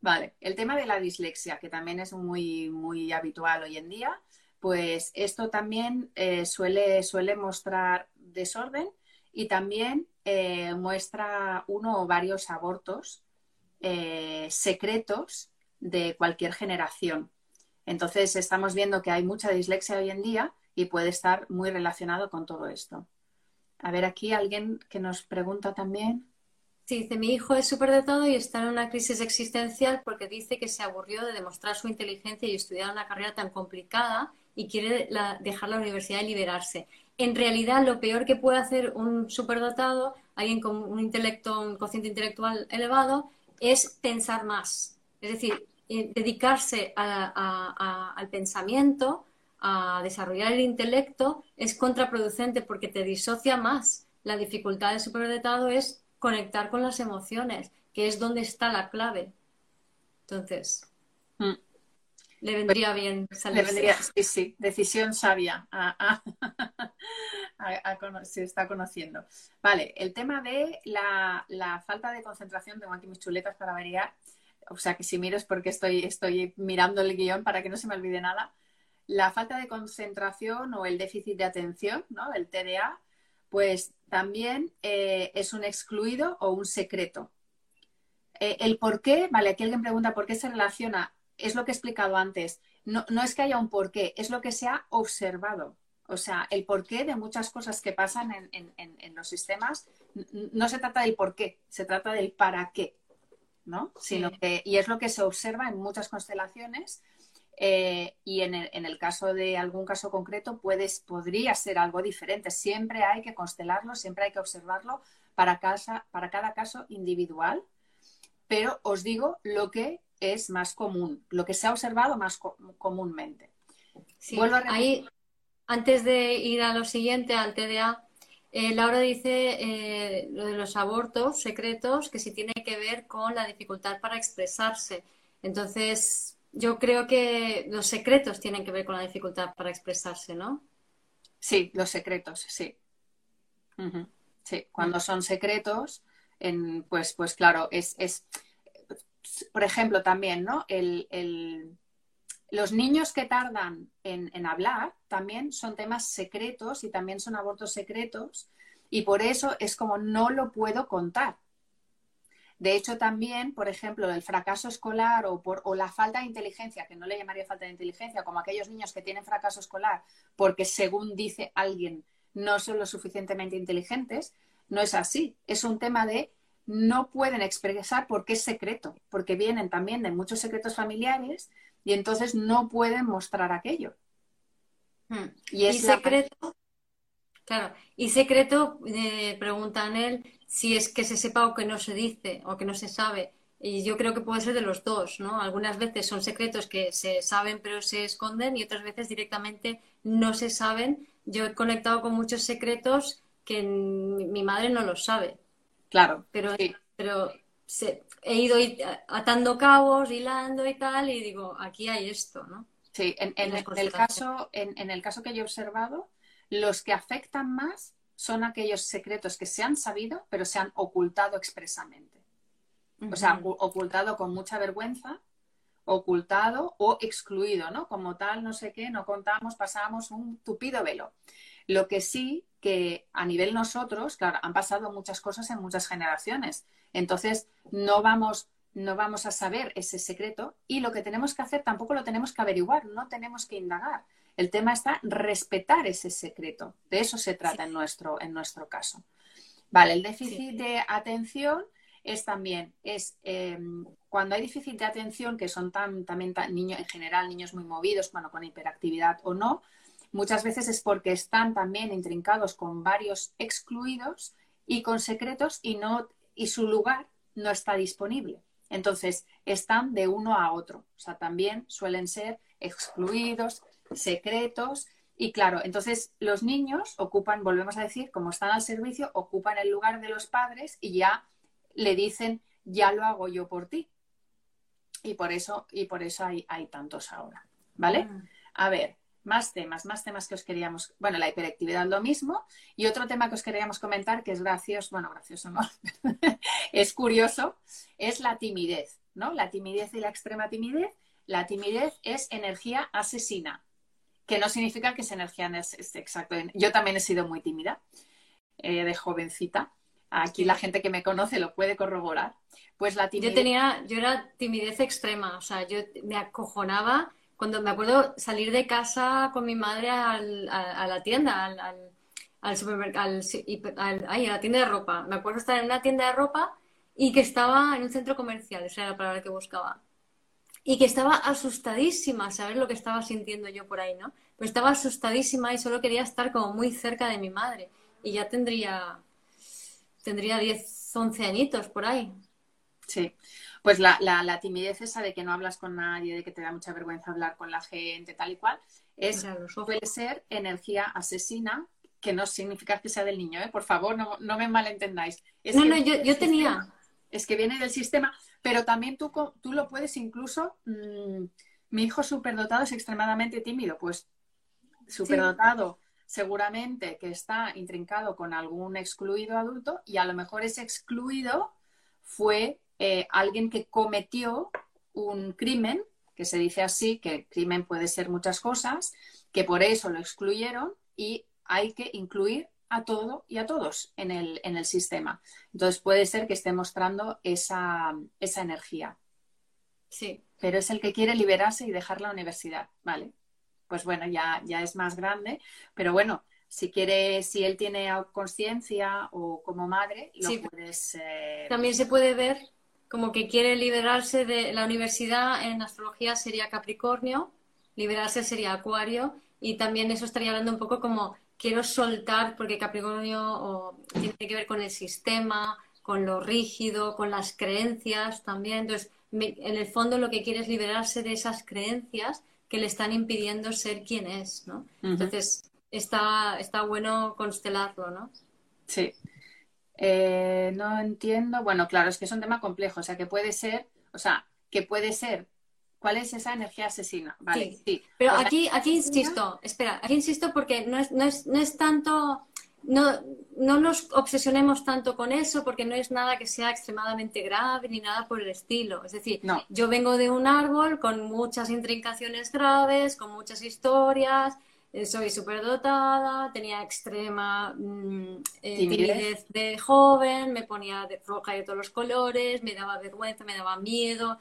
Vale, el tema de la dislexia, que también es muy, muy habitual hoy en día, pues esto también eh, suele, suele mostrar desorden y también eh, muestra uno o varios abortos eh, secretos de cualquier generación. Entonces, estamos viendo que hay mucha dislexia hoy en día y puede estar muy relacionado con todo esto. A ver, aquí alguien que nos pregunta también. Sí, dice, mi hijo es superdotado y está en una crisis existencial porque dice que se aburrió de demostrar su inteligencia y estudiar una carrera tan complicada y quiere dejar la universidad y liberarse. En realidad, lo peor que puede hacer un superdotado, alguien con un intelecto, un cociente intelectual elevado, es pensar más. Es decir, eh, dedicarse al pensamiento, a desarrollar el intelecto, es contraproducente porque te disocia más. La dificultad del superdotado es conectar con las emociones, que es donde está la clave. Entonces, mm. Le vendría bien Le vendría, sí, sí, decisión sabia. se está conociendo. Vale, el tema de la, falta de concentración, tengo aquí mis chuletas para variar, o sea que si miro es porque estoy, estoy mirando el guion para que no se me olvide nada. La falta de concentración o el déficit de atención, ¿no? El TDA, pues también eh, es un excluido o un secreto. Eh, el por qué, vale, aquí alguien pregunta por qué se relaciona, es lo que he explicado antes. No, no es que haya un por qué, es lo que se ha observado. O sea, el porqué de muchas cosas que pasan en, en, en los sistemas no se trata del por qué, se trata del para qué. ¿no? Sino que, y es lo que se observa en muchas constelaciones. Eh, y en el, caso de algún caso concreto puedes, podría ser algo diferente. Siempre hay que constelarlo, siempre hay que observarlo para, para cada caso individual, pero os digo lo que es más común, lo que se ha observado más comúnmente. Sí, ahí, antes de ir a lo siguiente, al TDA, eh, Laura dice eh, lo de los abortos secretos, que sí tiene que ver con la dificultad para expresarse. Entonces, yo creo que los secretos tienen que ver con la dificultad para expresarse, ¿no? Sí, los secretos, sí. Sí, cuando son secretos, pues, pues claro, es, es, por ejemplo, también, ¿no? El, los niños que tardan en, en, hablar también son temas secretos y también son abortos secretos y por eso es como no lo puedo contar. De hecho, también, por ejemplo, el fracaso escolar o, por, o la falta de inteligencia, que no le llamaría falta de inteligencia, como aquellos niños que tienen fracaso escolar porque, según dice alguien, no son lo suficientemente inteligentes, no es así. Es un tema de no pueden expresar porque es secreto, porque vienen también de muchos secretos familiares y entonces no pueden mostrar aquello. Hmm. Y es secreto, claro, y secreto, eh, preguntan él, si es que se sepa o que no se dice o que no se sabe. Y yo creo que puede ser de los dos, ¿no? Algunas veces son secretos que se saben pero se esconden y otras veces directamente no se saben. Yo he conectado con muchos secretos que mi madre no los sabe. Claro. Pero, pero he ido atando cabos, hilando y tal, y digo, aquí hay esto, ¿no? Sí, en, el, caso, en, el caso que yo he observado, los que afectan más son aquellos secretos que se han sabido, pero se han ocultado expresamente. O sea, ocultado con mucha vergüenza, ocultado o excluido, ¿no? Como tal, no sé qué, no contamos, pasamos un tupido velo. Lo que sí que a nivel nosotros, claro, han pasado muchas cosas en muchas generaciones. Entonces, no vamos, no vamos a saber ese secreto y lo que tenemos que hacer tampoco lo tenemos que averiguar, no tenemos que indagar. El tema está respetar ese secreto. De eso se trata en, nuestro, en nuestro caso. Vale, el déficit de atención es también, es em, cuando hay déficit de atención, que son tan, también niños, en general niños muy movidos, bueno, con hiperactividad o no, Muchas veces es porque están también intrincados con varios excluidos y con secretos y, no, y su lugar no está disponible. Entonces, están de uno a otro. O sea, también suelen ser excluidos, secretos. Y claro, entonces los niños ocupan, volvemos a decir, como están al servicio, ocupan el lugar de los padres y ya le dicen, ya lo hago yo por ti. Y por eso, y por eso hay, hay tantos ahora. ¿Vale? Ah. A ver, más temas, más temas que os queríamos, bueno, la hiperactividad lo mismo, y otro tema que os queríamos comentar, que es gracioso, bueno, gracioso no, es curioso, es la timidez, ¿no? La timidez y la extrema timidez. La timidez es energía asesina, que no significa que es energía es, exacto. Yo también he sido muy tímida eh, de jovencita. Aquí la gente que me conoce lo puede corroborar. Pues la timidez... Yo tenía, yo era timidez extrema, o sea, yo me acojonaba cuando me acuerdo salir de casa con mi madre a, la tienda, al, supermercado, a la tienda de ropa. Me acuerdo estar en una tienda de ropa y que estaba en un centro comercial, esa era la palabra que buscaba. Y que estaba asustadísima, saber lo que estaba sintiendo yo por ahí, ¿no? Pues estaba asustadísima y solo quería estar como muy cerca de mi madre. Y ya tendría, tendría 10, 11 añitos por ahí. Sí. Pues la, la, timidez esa de que no hablas con nadie, de que te da mucha vergüenza hablar con la gente, tal y cual, es, suele ser energía asesina, que no significa que sea del niño, ¿eh? por favor, no, me malentendáis. no, no, yo, tenía. Es que viene del sistema, pero también tú, tú lo puedes incluso. Mm, mi hijo superdotado es extremadamente tímido, pues superdotado. Seguramente que está intrincado con algún excluido adulto y a lo mejor ese excluido fue eh, alguien que cometió un crimen, que se dice así, que el crimen puede ser muchas cosas, que por eso lo excluyeron y hay que incluir a todo y a todos en el, en el sistema. Entonces puede ser que esté mostrando esa, esa energía. Sí. Pero es el que quiere liberarse y dejar la universidad, ¿vale? Pues bueno, ya, ya es más grande, pero bueno, si quiere, si él tiene conciencia o como madre, lo puedes. Eh, También se puede ver como que quiere liberarse de la universidad en astrología sería Capricornio liberarse sería Acuario y también eso estaría hablando un poco como quiero soltar, porque Capricornio tiene que ver con el sistema, con lo rígido, con las creencias también. Entonces, en el fondo lo que quiere es liberarse de esas creencias que le están impidiendo ser quien es, ¿no? Entonces, está, está bueno constelarlo, ¿no? Sí. Eh, no entiendo. Bueno, claro, es que es un tema complejo. O sea, que puede ser, o sea, que puede ser. ¿Cuál es esa energía asesina? Vale, sí. Pero aquí, aquí insisto, espera, aquí insisto porque no es, no es, no es tanto no, no nos obsesionemos tanto con eso porque no es nada que sea extremadamente grave ni nada por el estilo. Es decir, yo vengo de un árbol con muchas intrincaciones graves, con muchas historias, soy superdotada, tenía extrema mm, eh, timidez de joven, me ponía de roja de todos los colores, me daba vergüenza, me daba miedo,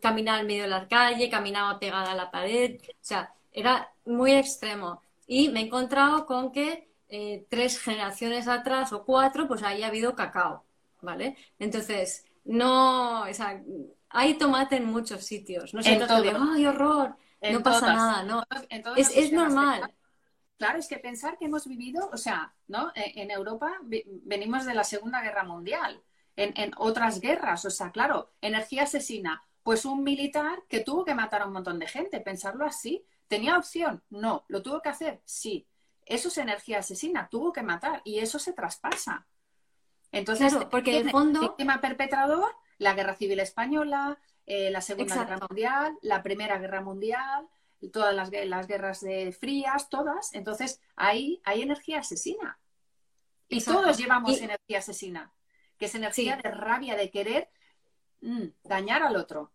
caminar en medio de la calle, caminaba pegada a la pared, o sea, era muy extremo. Y me he encontrado con que eh, tres generaciones atrás o cuatro, pues ahí ha habido cacao, ¿vale? Entonces, no, o sea, hay tomate en muchos sitios, no se trata de, ¡ay, horror! No pasa nada, ¿no. es, es normal. Claro, es que pensar que hemos vivido, o sea, ¿no? E, en Europa venimos de la Segunda Guerra Mundial, en, en, otras guerras, o sea, claro, energía asesina. Pues un militar que tuvo que matar a un montón de gente, pensarlo así. ¿Tenía opción? No. ¿Lo tuvo que hacer? Sí. Eso es energía asesina, tuvo que matar y eso se traspasa. Entonces, porque el fondo... Víctima perpetrador, la Guerra Civil Española, eh, la Segunda Guerra Mundial, la Primera Guerra Mundial, todas las, guerras de frías, todas. Entonces, ahí hay energía asesina. Y todos llevamos energía asesina, que es energía de rabia, de querer mm, dañar al otro.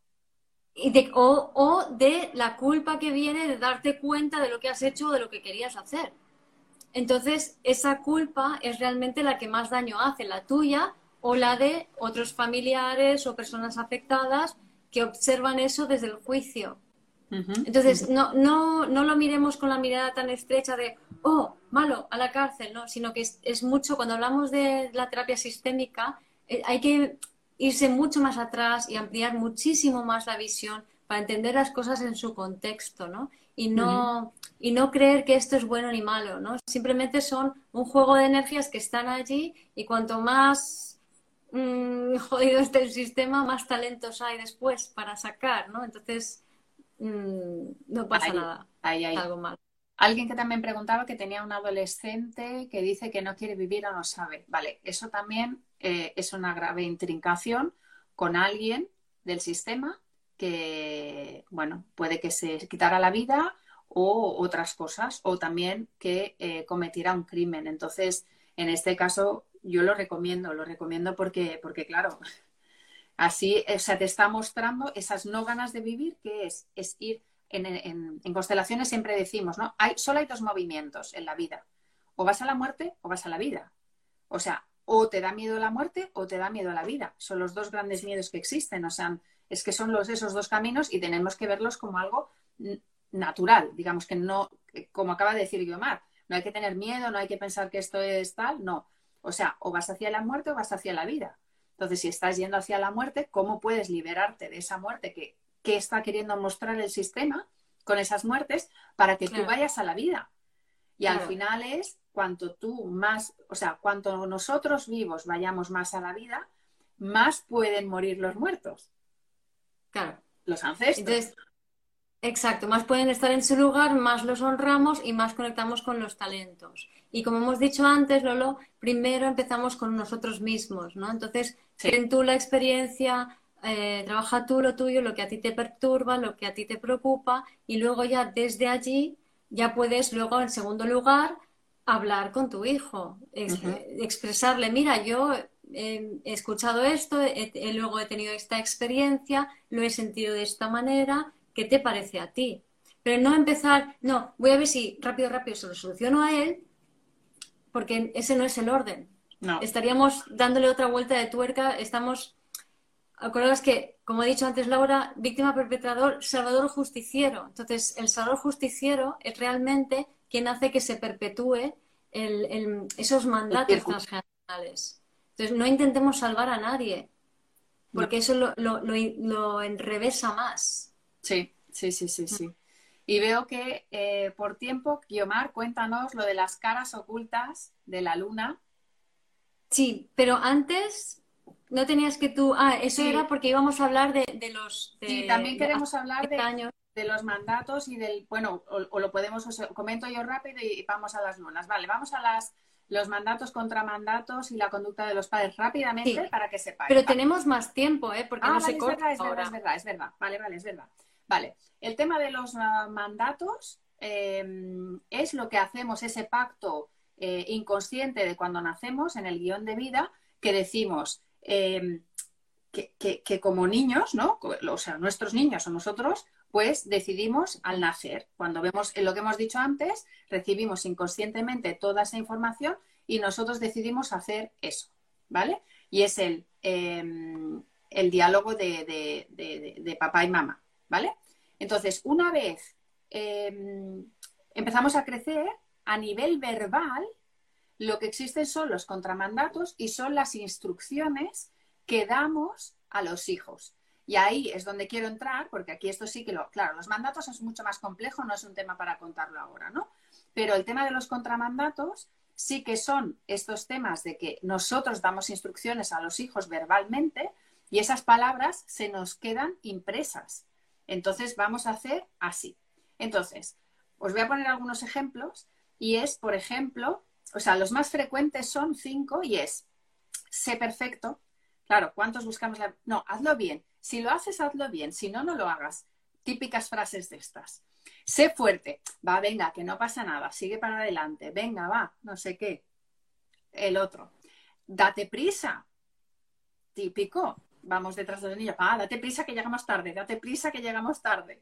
Y de, o, o, de la culpa que viene de darte cuenta de lo que has hecho o de lo que querías hacer. Entonces, esa culpa es realmente la que más daño hace, la tuya o la de otros familiares o personas afectadas que observan eso desde el juicio. Entonces, no, no, no lo miremos con la mirada tan estrecha de, oh, malo, a la cárcel, ¿no? Sino que es, mucho, cuando hablamos de la terapia sistémica, eh, hay que irse mucho más atrás y ampliar muchísimo más la visión para entender las cosas en su contexto, ¿no? Y no, y no creer que esto es bueno ni malo, ¿no? Simplemente son un juego de energías que están allí y cuanto más mm, jodido esté el sistema, más talentos hay después para sacar, ¿no? Entonces, mm, no pasa nada. Algo malo. Alguien que también preguntaba que tenía un adolescente que dice que no quiere vivir o no sabe. Vale, eso también eh, es una grave intrincación con alguien del sistema que, bueno, puede que se quitara la vida o otras cosas, o también que eh, cometiera un crimen. Entonces, en este caso, yo lo recomiendo, lo recomiendo porque, porque claro, así, o sea, te está mostrando esas no ganas de vivir, que es, es ir en, constelaciones siempre decimos, ¿no? Hay, solo hay dos movimientos en la vida. O vas a la muerte o vas a la vida. O sea, o te da miedo la muerte o te da miedo la vida. Son los dos grandes miedos que existen. O sea, es que son los, esos dos caminos y tenemos que verlos como algo natural, digamos que no, como acaba de decir Guiomar, no hay que tener miedo, no hay que pensar que esto es tal, no. O sea, o vas hacia la muerte o vas hacia la vida. Entonces, si estás yendo hacia la muerte, ¿cómo puedes liberarte de esa muerte que, está queriendo mostrar el sistema con esas muertes para que tú vayas a la vida? Y al final es cuanto tú más, o sea, cuanto nosotros vivos vayamos más a la vida, más pueden morir los muertos. Claro. Los ancestros. Exacto, más pueden estar en su lugar, más los honramos y más conectamos con los talentos. Y como hemos dicho antes, Lolo, primero empezamos con nosotros mismos, ¿no? Entonces, ten tú la experiencia, eh, trabaja tú lo tuyo, lo que a ti te perturba, lo que a ti te preocupa, y luego ya desde allí ya puedes luego, en segundo lugar, hablar con tu hijo, expresarle, mira, yo he escuchado esto, luego he tenido esta experiencia, lo he sentido de esta manera, ¿qué te parece a ti? Pero no empezar, no, voy a ver si rápido, rápido se lo soluciono a él, porque ese no es el orden. Estaríamos dándole otra vuelta de tuerca, estamos, acordaos que, como he dicho antes Laura, víctima perpetrador, salvador justiciero. Entonces, el salvador justiciero es realmente quien hace que se perpetúe esos mandatos transgeneracionales. Entonces, no intentemos salvar a nadie, porque eso lo, lo, enrevesa más. Sí, sí, sí, sí, sí. Y veo que eh, por tiempo, Guiomar, cuéntanos lo de las caras ocultas de la luna. Sí, pero antes no tenías que tú. Ah, eso era porque íbamos a hablar de, los. sí, también queremos hablar de, de, los mandatos y del. Bueno, o, lo podemos. comento yo rápido y vamos a las lunas. Vale, vamos a las los mandatos contra mandatos y la conducta de los padres rápidamente para que sepáis. Pero tenemos más tiempo, ¿eh? Porque ah, no se corta es verdad, es verdad, es verdad. Vale, vale, es verdad. Vale, el tema de los ah, mandatos em, es lo que hacemos, ese pacto eh, inconsciente de cuando nacemos en el guion de vida, que decimos em, que, como niños, ¿no? O sea, nuestros niños o nosotros, pues decidimos al nacer. Cuando vemos lo que hemos dicho antes, recibimos inconscientemente toda esa información y nosotros decidimos hacer eso, ¿vale? Y es el, em, el diálogo de, de papá y mamá, ¿vale? Entonces, una vez em, empezamos a crecer, a nivel verbal, lo que existen son los contramandatos y son las instrucciones que damos a los hijos. Y ahí es donde quiero entrar, porque aquí esto sí que lo. Claro, los mandatos es mucho más complejo, no es un tema para contarlo ahora, ¿no? Pero el tema de los contramandatos sí que son estos temas de que nosotros damos instrucciones a los hijos verbalmente y esas palabras se nos quedan impresas. Entonces vamos a hacer así. Entonces, os voy a poner algunos ejemplos y es, por ejemplo, o sea, los más frecuentes son cinco y es, sé perfecto. Claro, ¿cuántos buscamos la... No, hazlo bien. Si lo haces, hazlo bien. Si no, no lo hagas. Típicas frases de estas. Sé fuerte. Va, venga, que no pasa nada. Sigue para adelante. Venga, va. No sé qué. El otro. Date prisa. Típico vamos detrás de los niños, ah, date prisa que llegamos tarde, date prisa que llegamos tarde.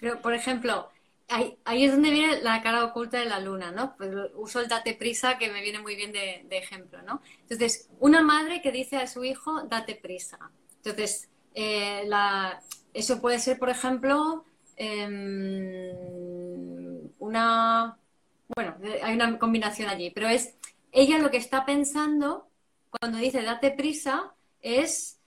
Pero, por ejemplo, ahí, es donde viene la cara oculta de la luna, ¿no? Pues uso el date prisa que me viene muy bien de, ejemplo, ¿no? Entonces, una madre que dice a su hijo, date prisa. Entonces, eh, eso puede ser, por ejemplo, em, una... Bueno, hay una combinación allí, pero es ella lo que está pensando cuando dice date prisa es,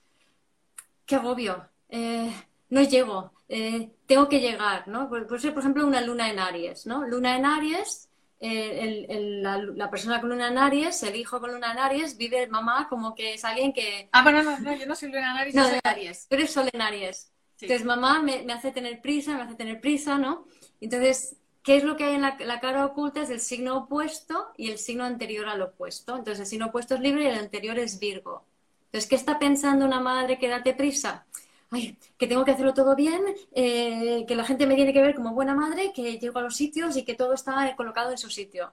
qué agobio, eh, no llego, eh, tengo que llegar, ¿no? Puede ser, por ejemplo, una luna en Aries, ¿no? Luna en Aries, eh, la, persona con luna en Aries, el hijo con luna en Aries, vive mamá como que es alguien que... Ah, bueno, no, no yo no soy luna en Aries, no, yo soy Aries. Pero es sol en Aries. Entonces, mamá me, hace tener prisa, me hace tener prisa, ¿no? Entonces, ¿qué es lo que hay en la, la, cara oculta? Es el signo opuesto y el signo anterior al opuesto. Entonces, el signo opuesto es libre y el anterior es Virgo. Entonces, ¿qué está pensando una madre que date prisa? Ay, que tengo que hacerlo todo bien, eh, que la gente me tiene que ver como buena madre, que llego a los sitios y que todo está colocado en su sitio.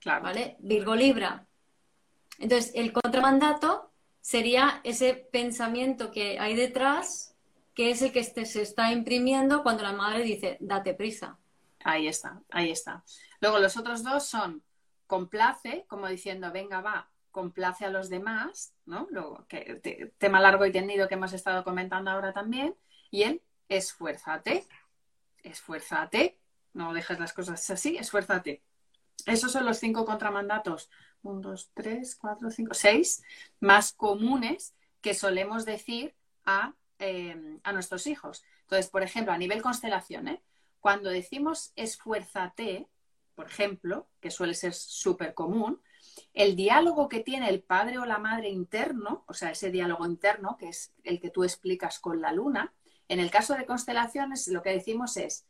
Claro. ¿Vale? Virgo Libra. Entonces, el contramandato sería ese pensamiento que hay detrás, que es el que se está imprimiendo cuando la madre dice, date prisa. Ahí está, ahí está. Luego los otros dos son complace, como diciendo, venga, va, complace a los demás, ¿no? Lo que, tema largo y tendido que hemos estado comentando ahora también, y el esfuérzate, esfuérzate, no dejes las cosas así, esfuérzate. Esos son los cinco contramandatos, un, dos, tres, cuatro, cinco, seis, más comunes que solemos decir a, eh, a nuestros hijos. Entonces, por ejemplo, a nivel constelación, ¿eh? cuando decimos esfuérzate, por ejemplo, que suele ser súper común, el diálogo que tiene el padre o la madre interno, o sea, ese diálogo interno, que es el que tú explicas con la luna, en el caso de constelaciones lo que decimos es,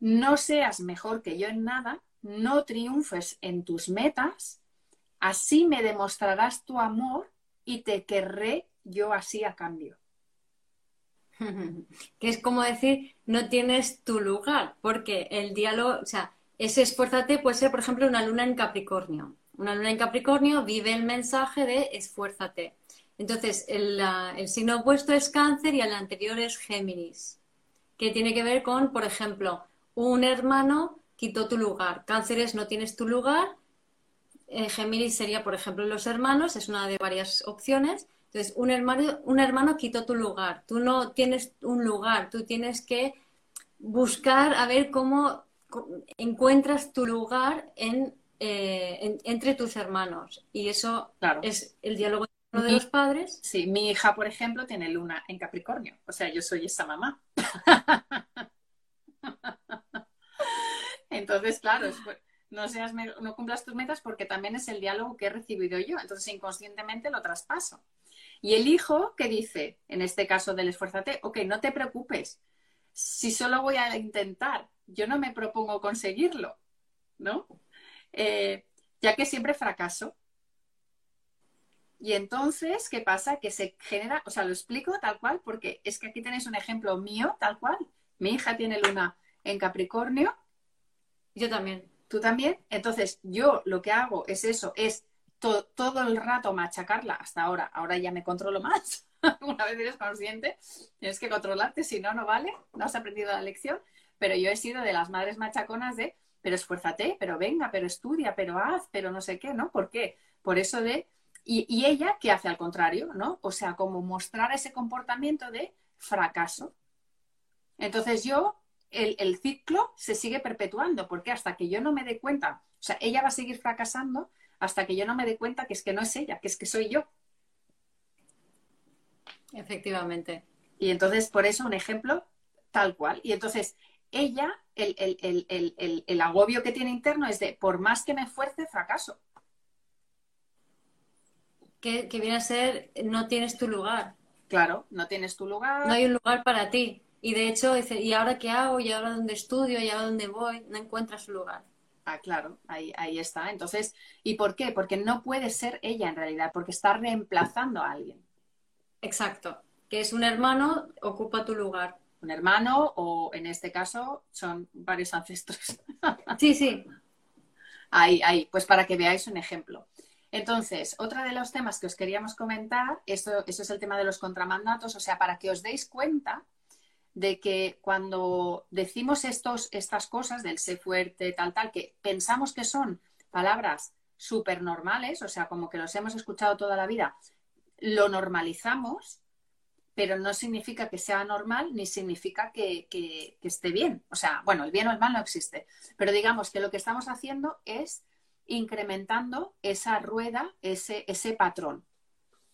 no seas mejor que yo en nada, no triunfes en tus metas, así me demostrarás tu amor y te querré yo así a cambio. que es como decir, no tienes tu lugar, porque el diálogo, o sea, ese esfuérzate puede ser, por ejemplo, una luna en Capricornio. Una luna en Capricornio vive el mensaje de esfuérzate. Entonces, el, signo opuesto es cáncer y el anterior es Géminis, que tiene que ver con, por ejemplo, un hermano quitó tu lugar. Cáncer es no tienes tu lugar. Eh, Géminis sería, por ejemplo, los hermanos, es una de varias opciones. Entonces, un hermano, un hermano quitó tu lugar. Tú no tienes un lugar, tú tienes que buscar a ver cómo encuentras tu lugar en eh, entre tus hermanos. Y eso es el diálogo de los padres. Sí, mi hija, por ejemplo, tiene luna en Capricornio. O sea, yo soy esa mamá. Entonces, claro, no, seas, no cumplas tus metas porque también es el diálogo que he recibido yo. Entonces, inconscientemente lo traspaso. Y el hijo que dice, en este caso del esfuérzate, ok, no te preocupes. Si solo voy a intentar, yo no me propongo conseguirlo, ¿no? Eh, ya que siempre fracaso. Y entonces, ¿qué pasa? Que se genera, o sea, lo explico tal cual, porque es que aquí tenéis un ejemplo mío, tal cual. Mi hija tiene luna en Capricornio. Yo también. ¿Tú también? Entonces, yo lo que hago es eso, es todo el rato machacarla hasta ahora. Ahora ya me controlo más. Una vez eres consciente, tienes que controlarte, si no, no vale. No has aprendido la lección. Pero yo he sido de las madres machaconas de, pero esfuérzate, pero venga, pero estudia, pero haz, pero no sé qué, ¿no? ¿Por qué? Por eso de y, ella, ¿qué hace al contrario? ¿no? O sea, como mostrar ese comportamiento de fracaso. Entonces yo, el, ciclo se sigue perpetuando, porque hasta que yo no me dé cuenta, o sea, ella va a seguir fracasando hasta que yo no me dé cuenta que es que no es ella, que es que soy yo. Efectivamente. Y entonces, por eso, un ejemplo tal cual. Y entonces, ella, el, el agobio que tiene interno es de, por más que me esfuerce, fracaso que, viene a ser no tienes tu lugar. Claro, no tienes tu lugar. No hay un lugar para ti. Y de hecho, dice, ¿y ahora qué hago? ¿Y ahora dónde estudio? ¿Y ahora dónde voy? No encuentras su lugar. Ah, claro, ahí, ahí está. Entonces, ¿y por qué? Porque no puede ser ella en realidad, porque está reemplazando a alguien. Exacto. Que es un hermano, ocupa tu lugar. Un hermano, o en este caso, son varios ancestros. sí, sí. Ahí, ahí, pues para que veáis un ejemplo. Entonces, otro de los temas que os queríamos comentar, eso, eso es el tema de los contramandatos, o sea, para que os deis cuenta de que cuando decimos estos, estas cosas del sé fuerte, tal, tal, que pensamos que son palabras súper normales, o sea, como que los hemos escuchado toda la vida, lo normalizamos, pero no significa que sea normal ni significa que, que esté bien. O sea, bueno, el bien o el mal no existe, pero digamos que lo que estamos haciendo es incrementando esa rueda, ese, ese patrón.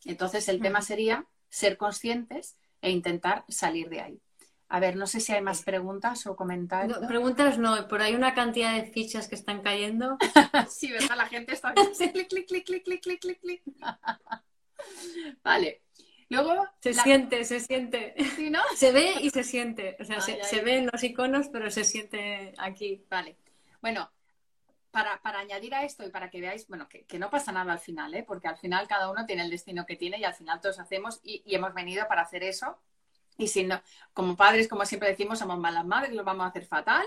Entonces, el tema sería ser conscientes e intentar salir de ahí. A ver, no sé si hay más preguntas o comentarios. preguntas no, por ahí una cantidad de fichas que están cayendo. sí, ¿verdad? La gente está clic, clic, clic, clic, clic, clic, clic. vale. Luego. Se siente, se siente. ¿Sí, no? Se ve y se siente. O sea, se, se ven los iconos, pero se siente aquí. Vale. Bueno, para, añadir a esto y para que veáis, bueno, que, no pasa nada al final, ¿eh? porque al final cada uno tiene el destino que tiene y al final todos hacemos y, hemos venido para hacer eso. Y si no, como padres, como siempre decimos, somos malas madres, lo vamos a hacer fatal.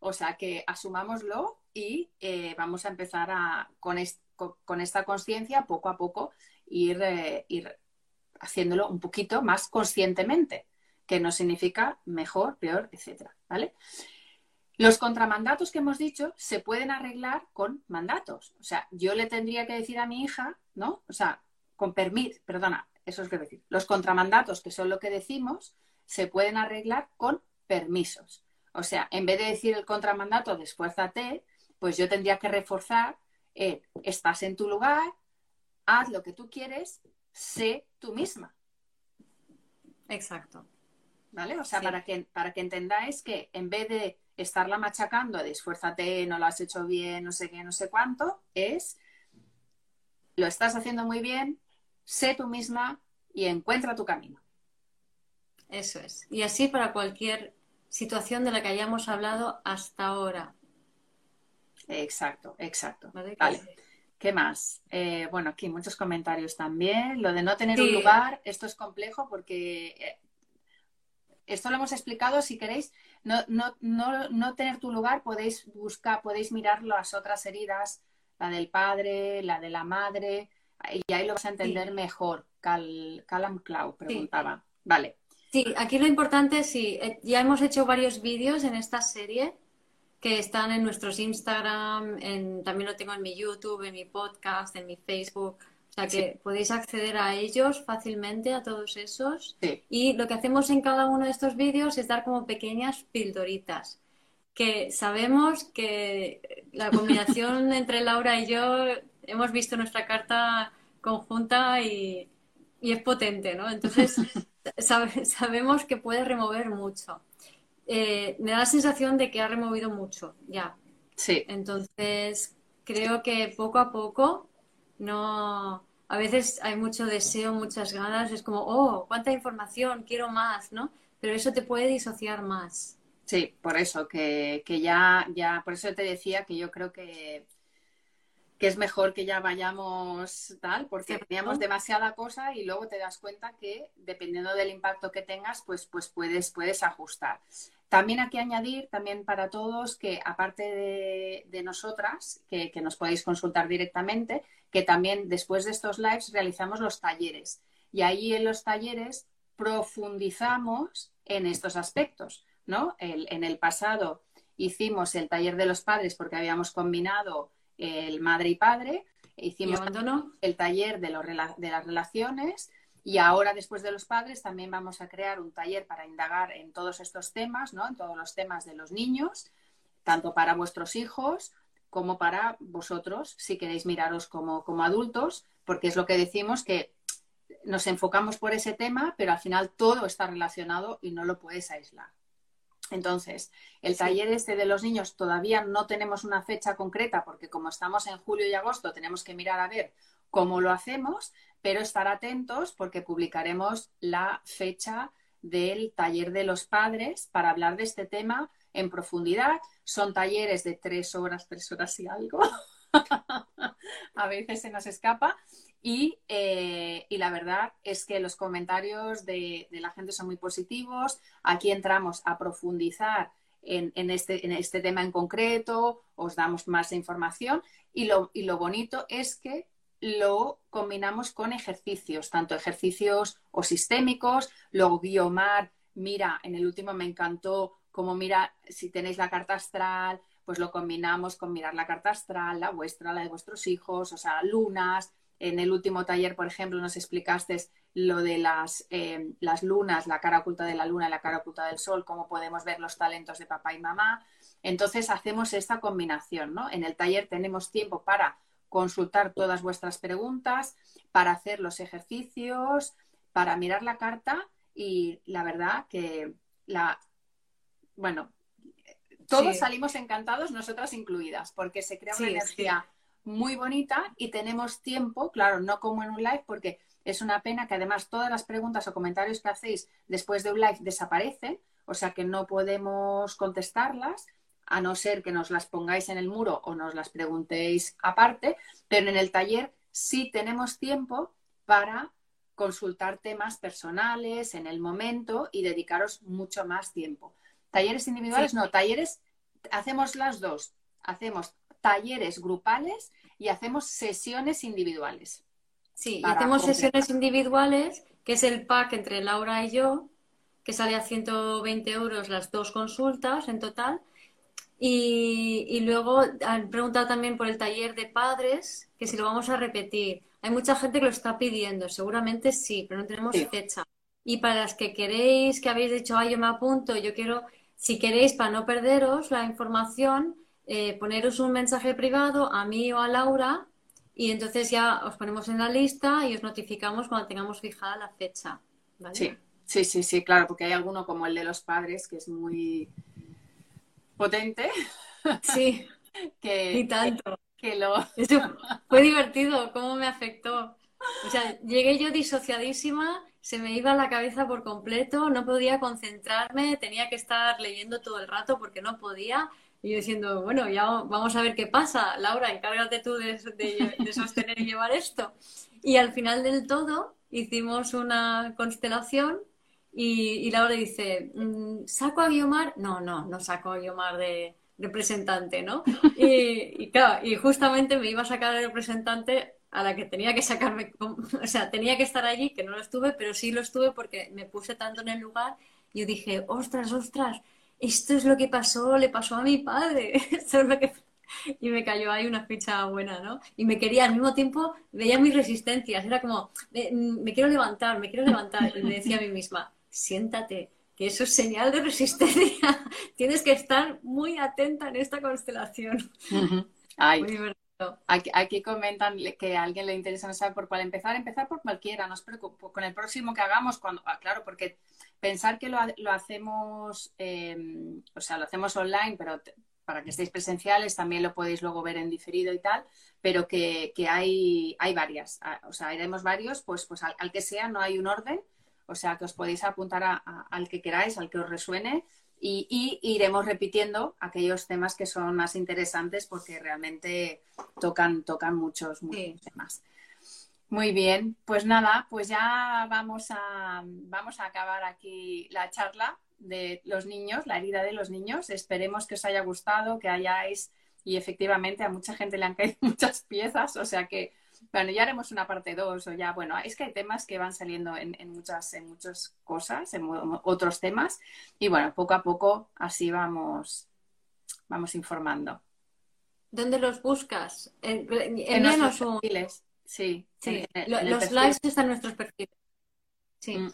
O sea que asumámoslo y eh, vamos a empezar a, con, con, esta conciencia poco a poco ir, eh, ir haciéndolo un poquito más conscientemente, que no significa mejor, peor, etcétera, ¿vale? Los contramandatos que hemos dicho se pueden arreglar con mandatos. O sea, yo le tendría que decir a mi hija, ¿no? O sea, con permiso, perdona, eso es que decir. Los contramandatos, que son lo que decimos, se pueden arreglar con permisos. O sea, en vez de decir el contramandato de esfuérzate, pues yo tendría que reforzar estás en tu lugar, haz lo que tú quieres, sé tú misma. Exacto. ¿Vale? O sea, para, que, para que entendáis que en vez de estarla machacando de esfuérzate, no lo has hecho bien, no sé qué, no sé cuánto, es lo estás haciendo muy bien, sé tú misma y encuentra tu camino. Eso es. Y así para cualquier situación de la que hayamos hablado hasta ahora. Exacto, exacto. Vale. ¿Qué más? Eh, bueno, aquí muchos comentarios también. Lo de no tener un lugar, esto es complejo porque eh, esto lo hemos explicado, si queréis, no, no, no, no tener tu lugar, podéis buscar, podéis mirar las otras heridas, la del padre, la de la madre, y ahí lo vas a entender mejor. Cal, Calam Clau preguntaba. Vale. Sí, aquí lo importante, sí, eh, ya hemos hecho varios vídeos en esta serie que están en nuestros Instagram, en, también lo tengo en mi YouTube, en mi podcast, en mi Facebook. O sea que podéis acceder a ellos fácilmente, a todos esos. Y lo que hacemos en cada uno de estos vídeos es dar como pequeñas pildoritas. Que sabemos que la combinación entre Laura y yo hemos visto nuestra carta conjunta y, es potente, ¿no? Entonces sabemos que puede remover mucho. Eh, me da la sensación de que ha removido mucho, ya. Sí. Entonces, creo que poco a poco, no. A veces hay mucho deseo, muchas ganas, es como, oh, cuánta información, quiero más, ¿no? Pero eso te puede disociar más. Sí, por eso, que, que ya, ya, por eso te decía que yo creo que que es mejor que ya vayamos tal, porque teníamos demasiada cosa y luego te das cuenta que dependiendo del impacto que tengas, pues, pues puedes, puedes ajustar. También aquí añadir, también para todos, que aparte de, nosotras, que, nos podéis consultar directamente, que también después de estos lives realizamos los talleres. Y ahí en los talleres profundizamos en estos aspectos, ¿no? en el pasado hicimos el taller de los padres porque habíamos combinado el madre y padre, hicimos el taller de, de las relaciones y ahora después de los padres también vamos a crear un taller para indagar en todos estos temas, ¿no? en todos los temas de los niños, tanto para vuestros hijos como para vosotros, si queréis miraros como, como adultos, porque es lo que decimos que nos enfocamos por ese tema, pero al final todo está relacionado y no lo puedes aislar. Entonces, el taller este de los niños todavía no tenemos una fecha concreta porque como estamos en julio y agosto tenemos que mirar a ver cómo lo hacemos, pero estar atentos porque publicaremos la fecha del taller de los padres para hablar de este tema en profundidad. Son talleres de tres horas, tres horas y algo. a veces se nos escapa eh, y, la verdad es que los comentarios de, la gente son muy positivos. Aquí entramos a profundizar en, este, en, este, tema en concreto, os damos más información y lo, y lo bonito es que lo combinamos con ejercicios, tanto ejercicios o sistémicos, luego Guiomar, mira, en el último me encantó como mira, si tenéis la carta astral, pues lo combinamos con mirar la carta astral, la vuestra, la de vuestros hijos, o sea, lunas, en el último taller, por ejemplo, nos explicaste lo de las, eh, las lunas, la cara oculta de la luna y la cara oculta del sol, cómo podemos ver los talentos de papá y mamá. Entonces hacemos esta combinación, ¿no? En el taller tenemos tiempo para consultar todas vuestras preguntas, para hacer los ejercicios, para mirar la carta y la verdad que la, bueno, todos salimos encantados, nosotras incluidas, porque se crea una energía muy bonita y tenemos tiempo, claro, no como en un live, porque es una pena que además todas las preguntas o comentarios que hacéis después de un live desaparecen, o sea que no podemos contestarlas, a no ser que nos las pongáis en el muro o nos las preguntéis aparte, pero en el taller sí tenemos tiempo para consultar temas personales en el momento y dedicaros mucho más tiempo. Talleres individuales, no, talleres, hacemos las dos. Hacemos talleres grupales y hacemos sesiones individuales. Sí, hacemos sesiones individuales, que es el pack entre Laura y yo, que sale a 120 euros las dos consultas en total. Y, luego han preguntado también por el taller de padres, que si lo vamos a repetir. Hay mucha gente que lo está pidiendo, seguramente sí, pero no tenemos fecha. Y para las que queréis, que habéis dicho, ay, yo me apunto, yo quiero, si queréis, para no perderos la información, eh, poneros un mensaje privado a mí o a Laura y entonces ya os ponemos en la lista y os notificamos cuando tengamos fijada la fecha. Sí, sí, sí, sí, claro, porque hay alguno como el de los padres que es muy potente. Sí, que, y tanto. Que, lo... fue divertido, cómo me afectó. O sea, llegué yo disociadísima, se me iba la cabeza por completo, no podía concentrarme, tenía que estar leyendo todo el rato porque no podía. Y yo diciendo, bueno, ya vamos a ver qué pasa. Laura, encárgate tú de, sostener y llevar esto. Y al final del todo hicimos una constelación y, Laura dice, mm, ¿saco a Guiomar? No, no, no saco a Guiomar de representante, ¿no? Y, y, claro, y justamente me iba a sacar de representante a la que tenía que sacarme, o sea, tenía que estar allí, que no lo estuve, pero sí lo estuve porque me puse tanto en el lugar. Y yo dije, ostras, ostras, esto es lo que pasó, le pasó a mi padre, esto es lo que... Y me cayó ahí una ficha buena, ¿no? Y me quería, al mismo tiempo, veía mis resistencias, era como, me, quiero levantar, me quiero levantar, y me decía a mí misma, siéntate, que eso es señal de resistencia, tienes que estar muy atenta en esta constelación. Ay, Aquí, comentan que a alguien le interesa no saber por cuál empezar. Empezar por cualquiera, no os preocupéis. Con el próximo que hagamos, cuando, ah, claro, porque pensar que lo, hacemos, em, o sea, lo hacemos online, pero para que estéis presenciales también lo podéis luego ver en diferido y tal, pero que, hay, hay varias. Ah, o sea, iremos varios, pues, pues al, que sea, no hay un orden. O sea, que os podéis apuntar al que queráis, al que os resuene y, iremos repitiendo aquellos temas que son más interesantes porque realmente tocan, tocan muchos, muchos temas. Muy bien, pues nada, pues ya vamos a, vamos a acabar aquí la charla de los niños, la herida de los niños. Esperemos que os haya gustado, que hayáis, y efectivamente a mucha gente le han caído muchas piezas, o sea que bueno, ya haremos una parte 2 o ya, bueno, es que hay temas que van saliendo en, muchas, en muchas cosas, en otros temas, y bueno, poco a poco así vamos, vamos informando. ¿Dónde los buscas? En, nuestros perfiles, sí. los likes están en nuestros perfiles. Sí. Mm.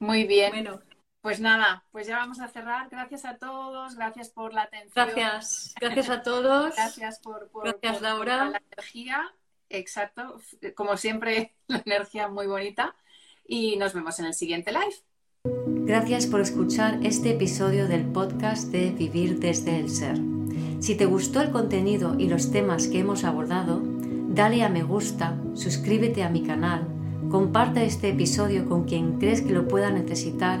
Muy bien. Bueno. Pues nada, pues ya vamos a cerrar. Gracias a todos, gracias por la atención. Gracias, gracias a todos. gracias por, gracias, Laura. la energía. Exacto, como siempre, la energía muy bonita. Y nos vemos en el siguiente live. Gracias por escuchar este episodio del podcast de Vivir desde el Ser. Si te gustó el contenido y los temas que hemos abordado, dale a me gusta, suscríbete a mi canal, comparte este episodio con quien crees que lo pueda necesitar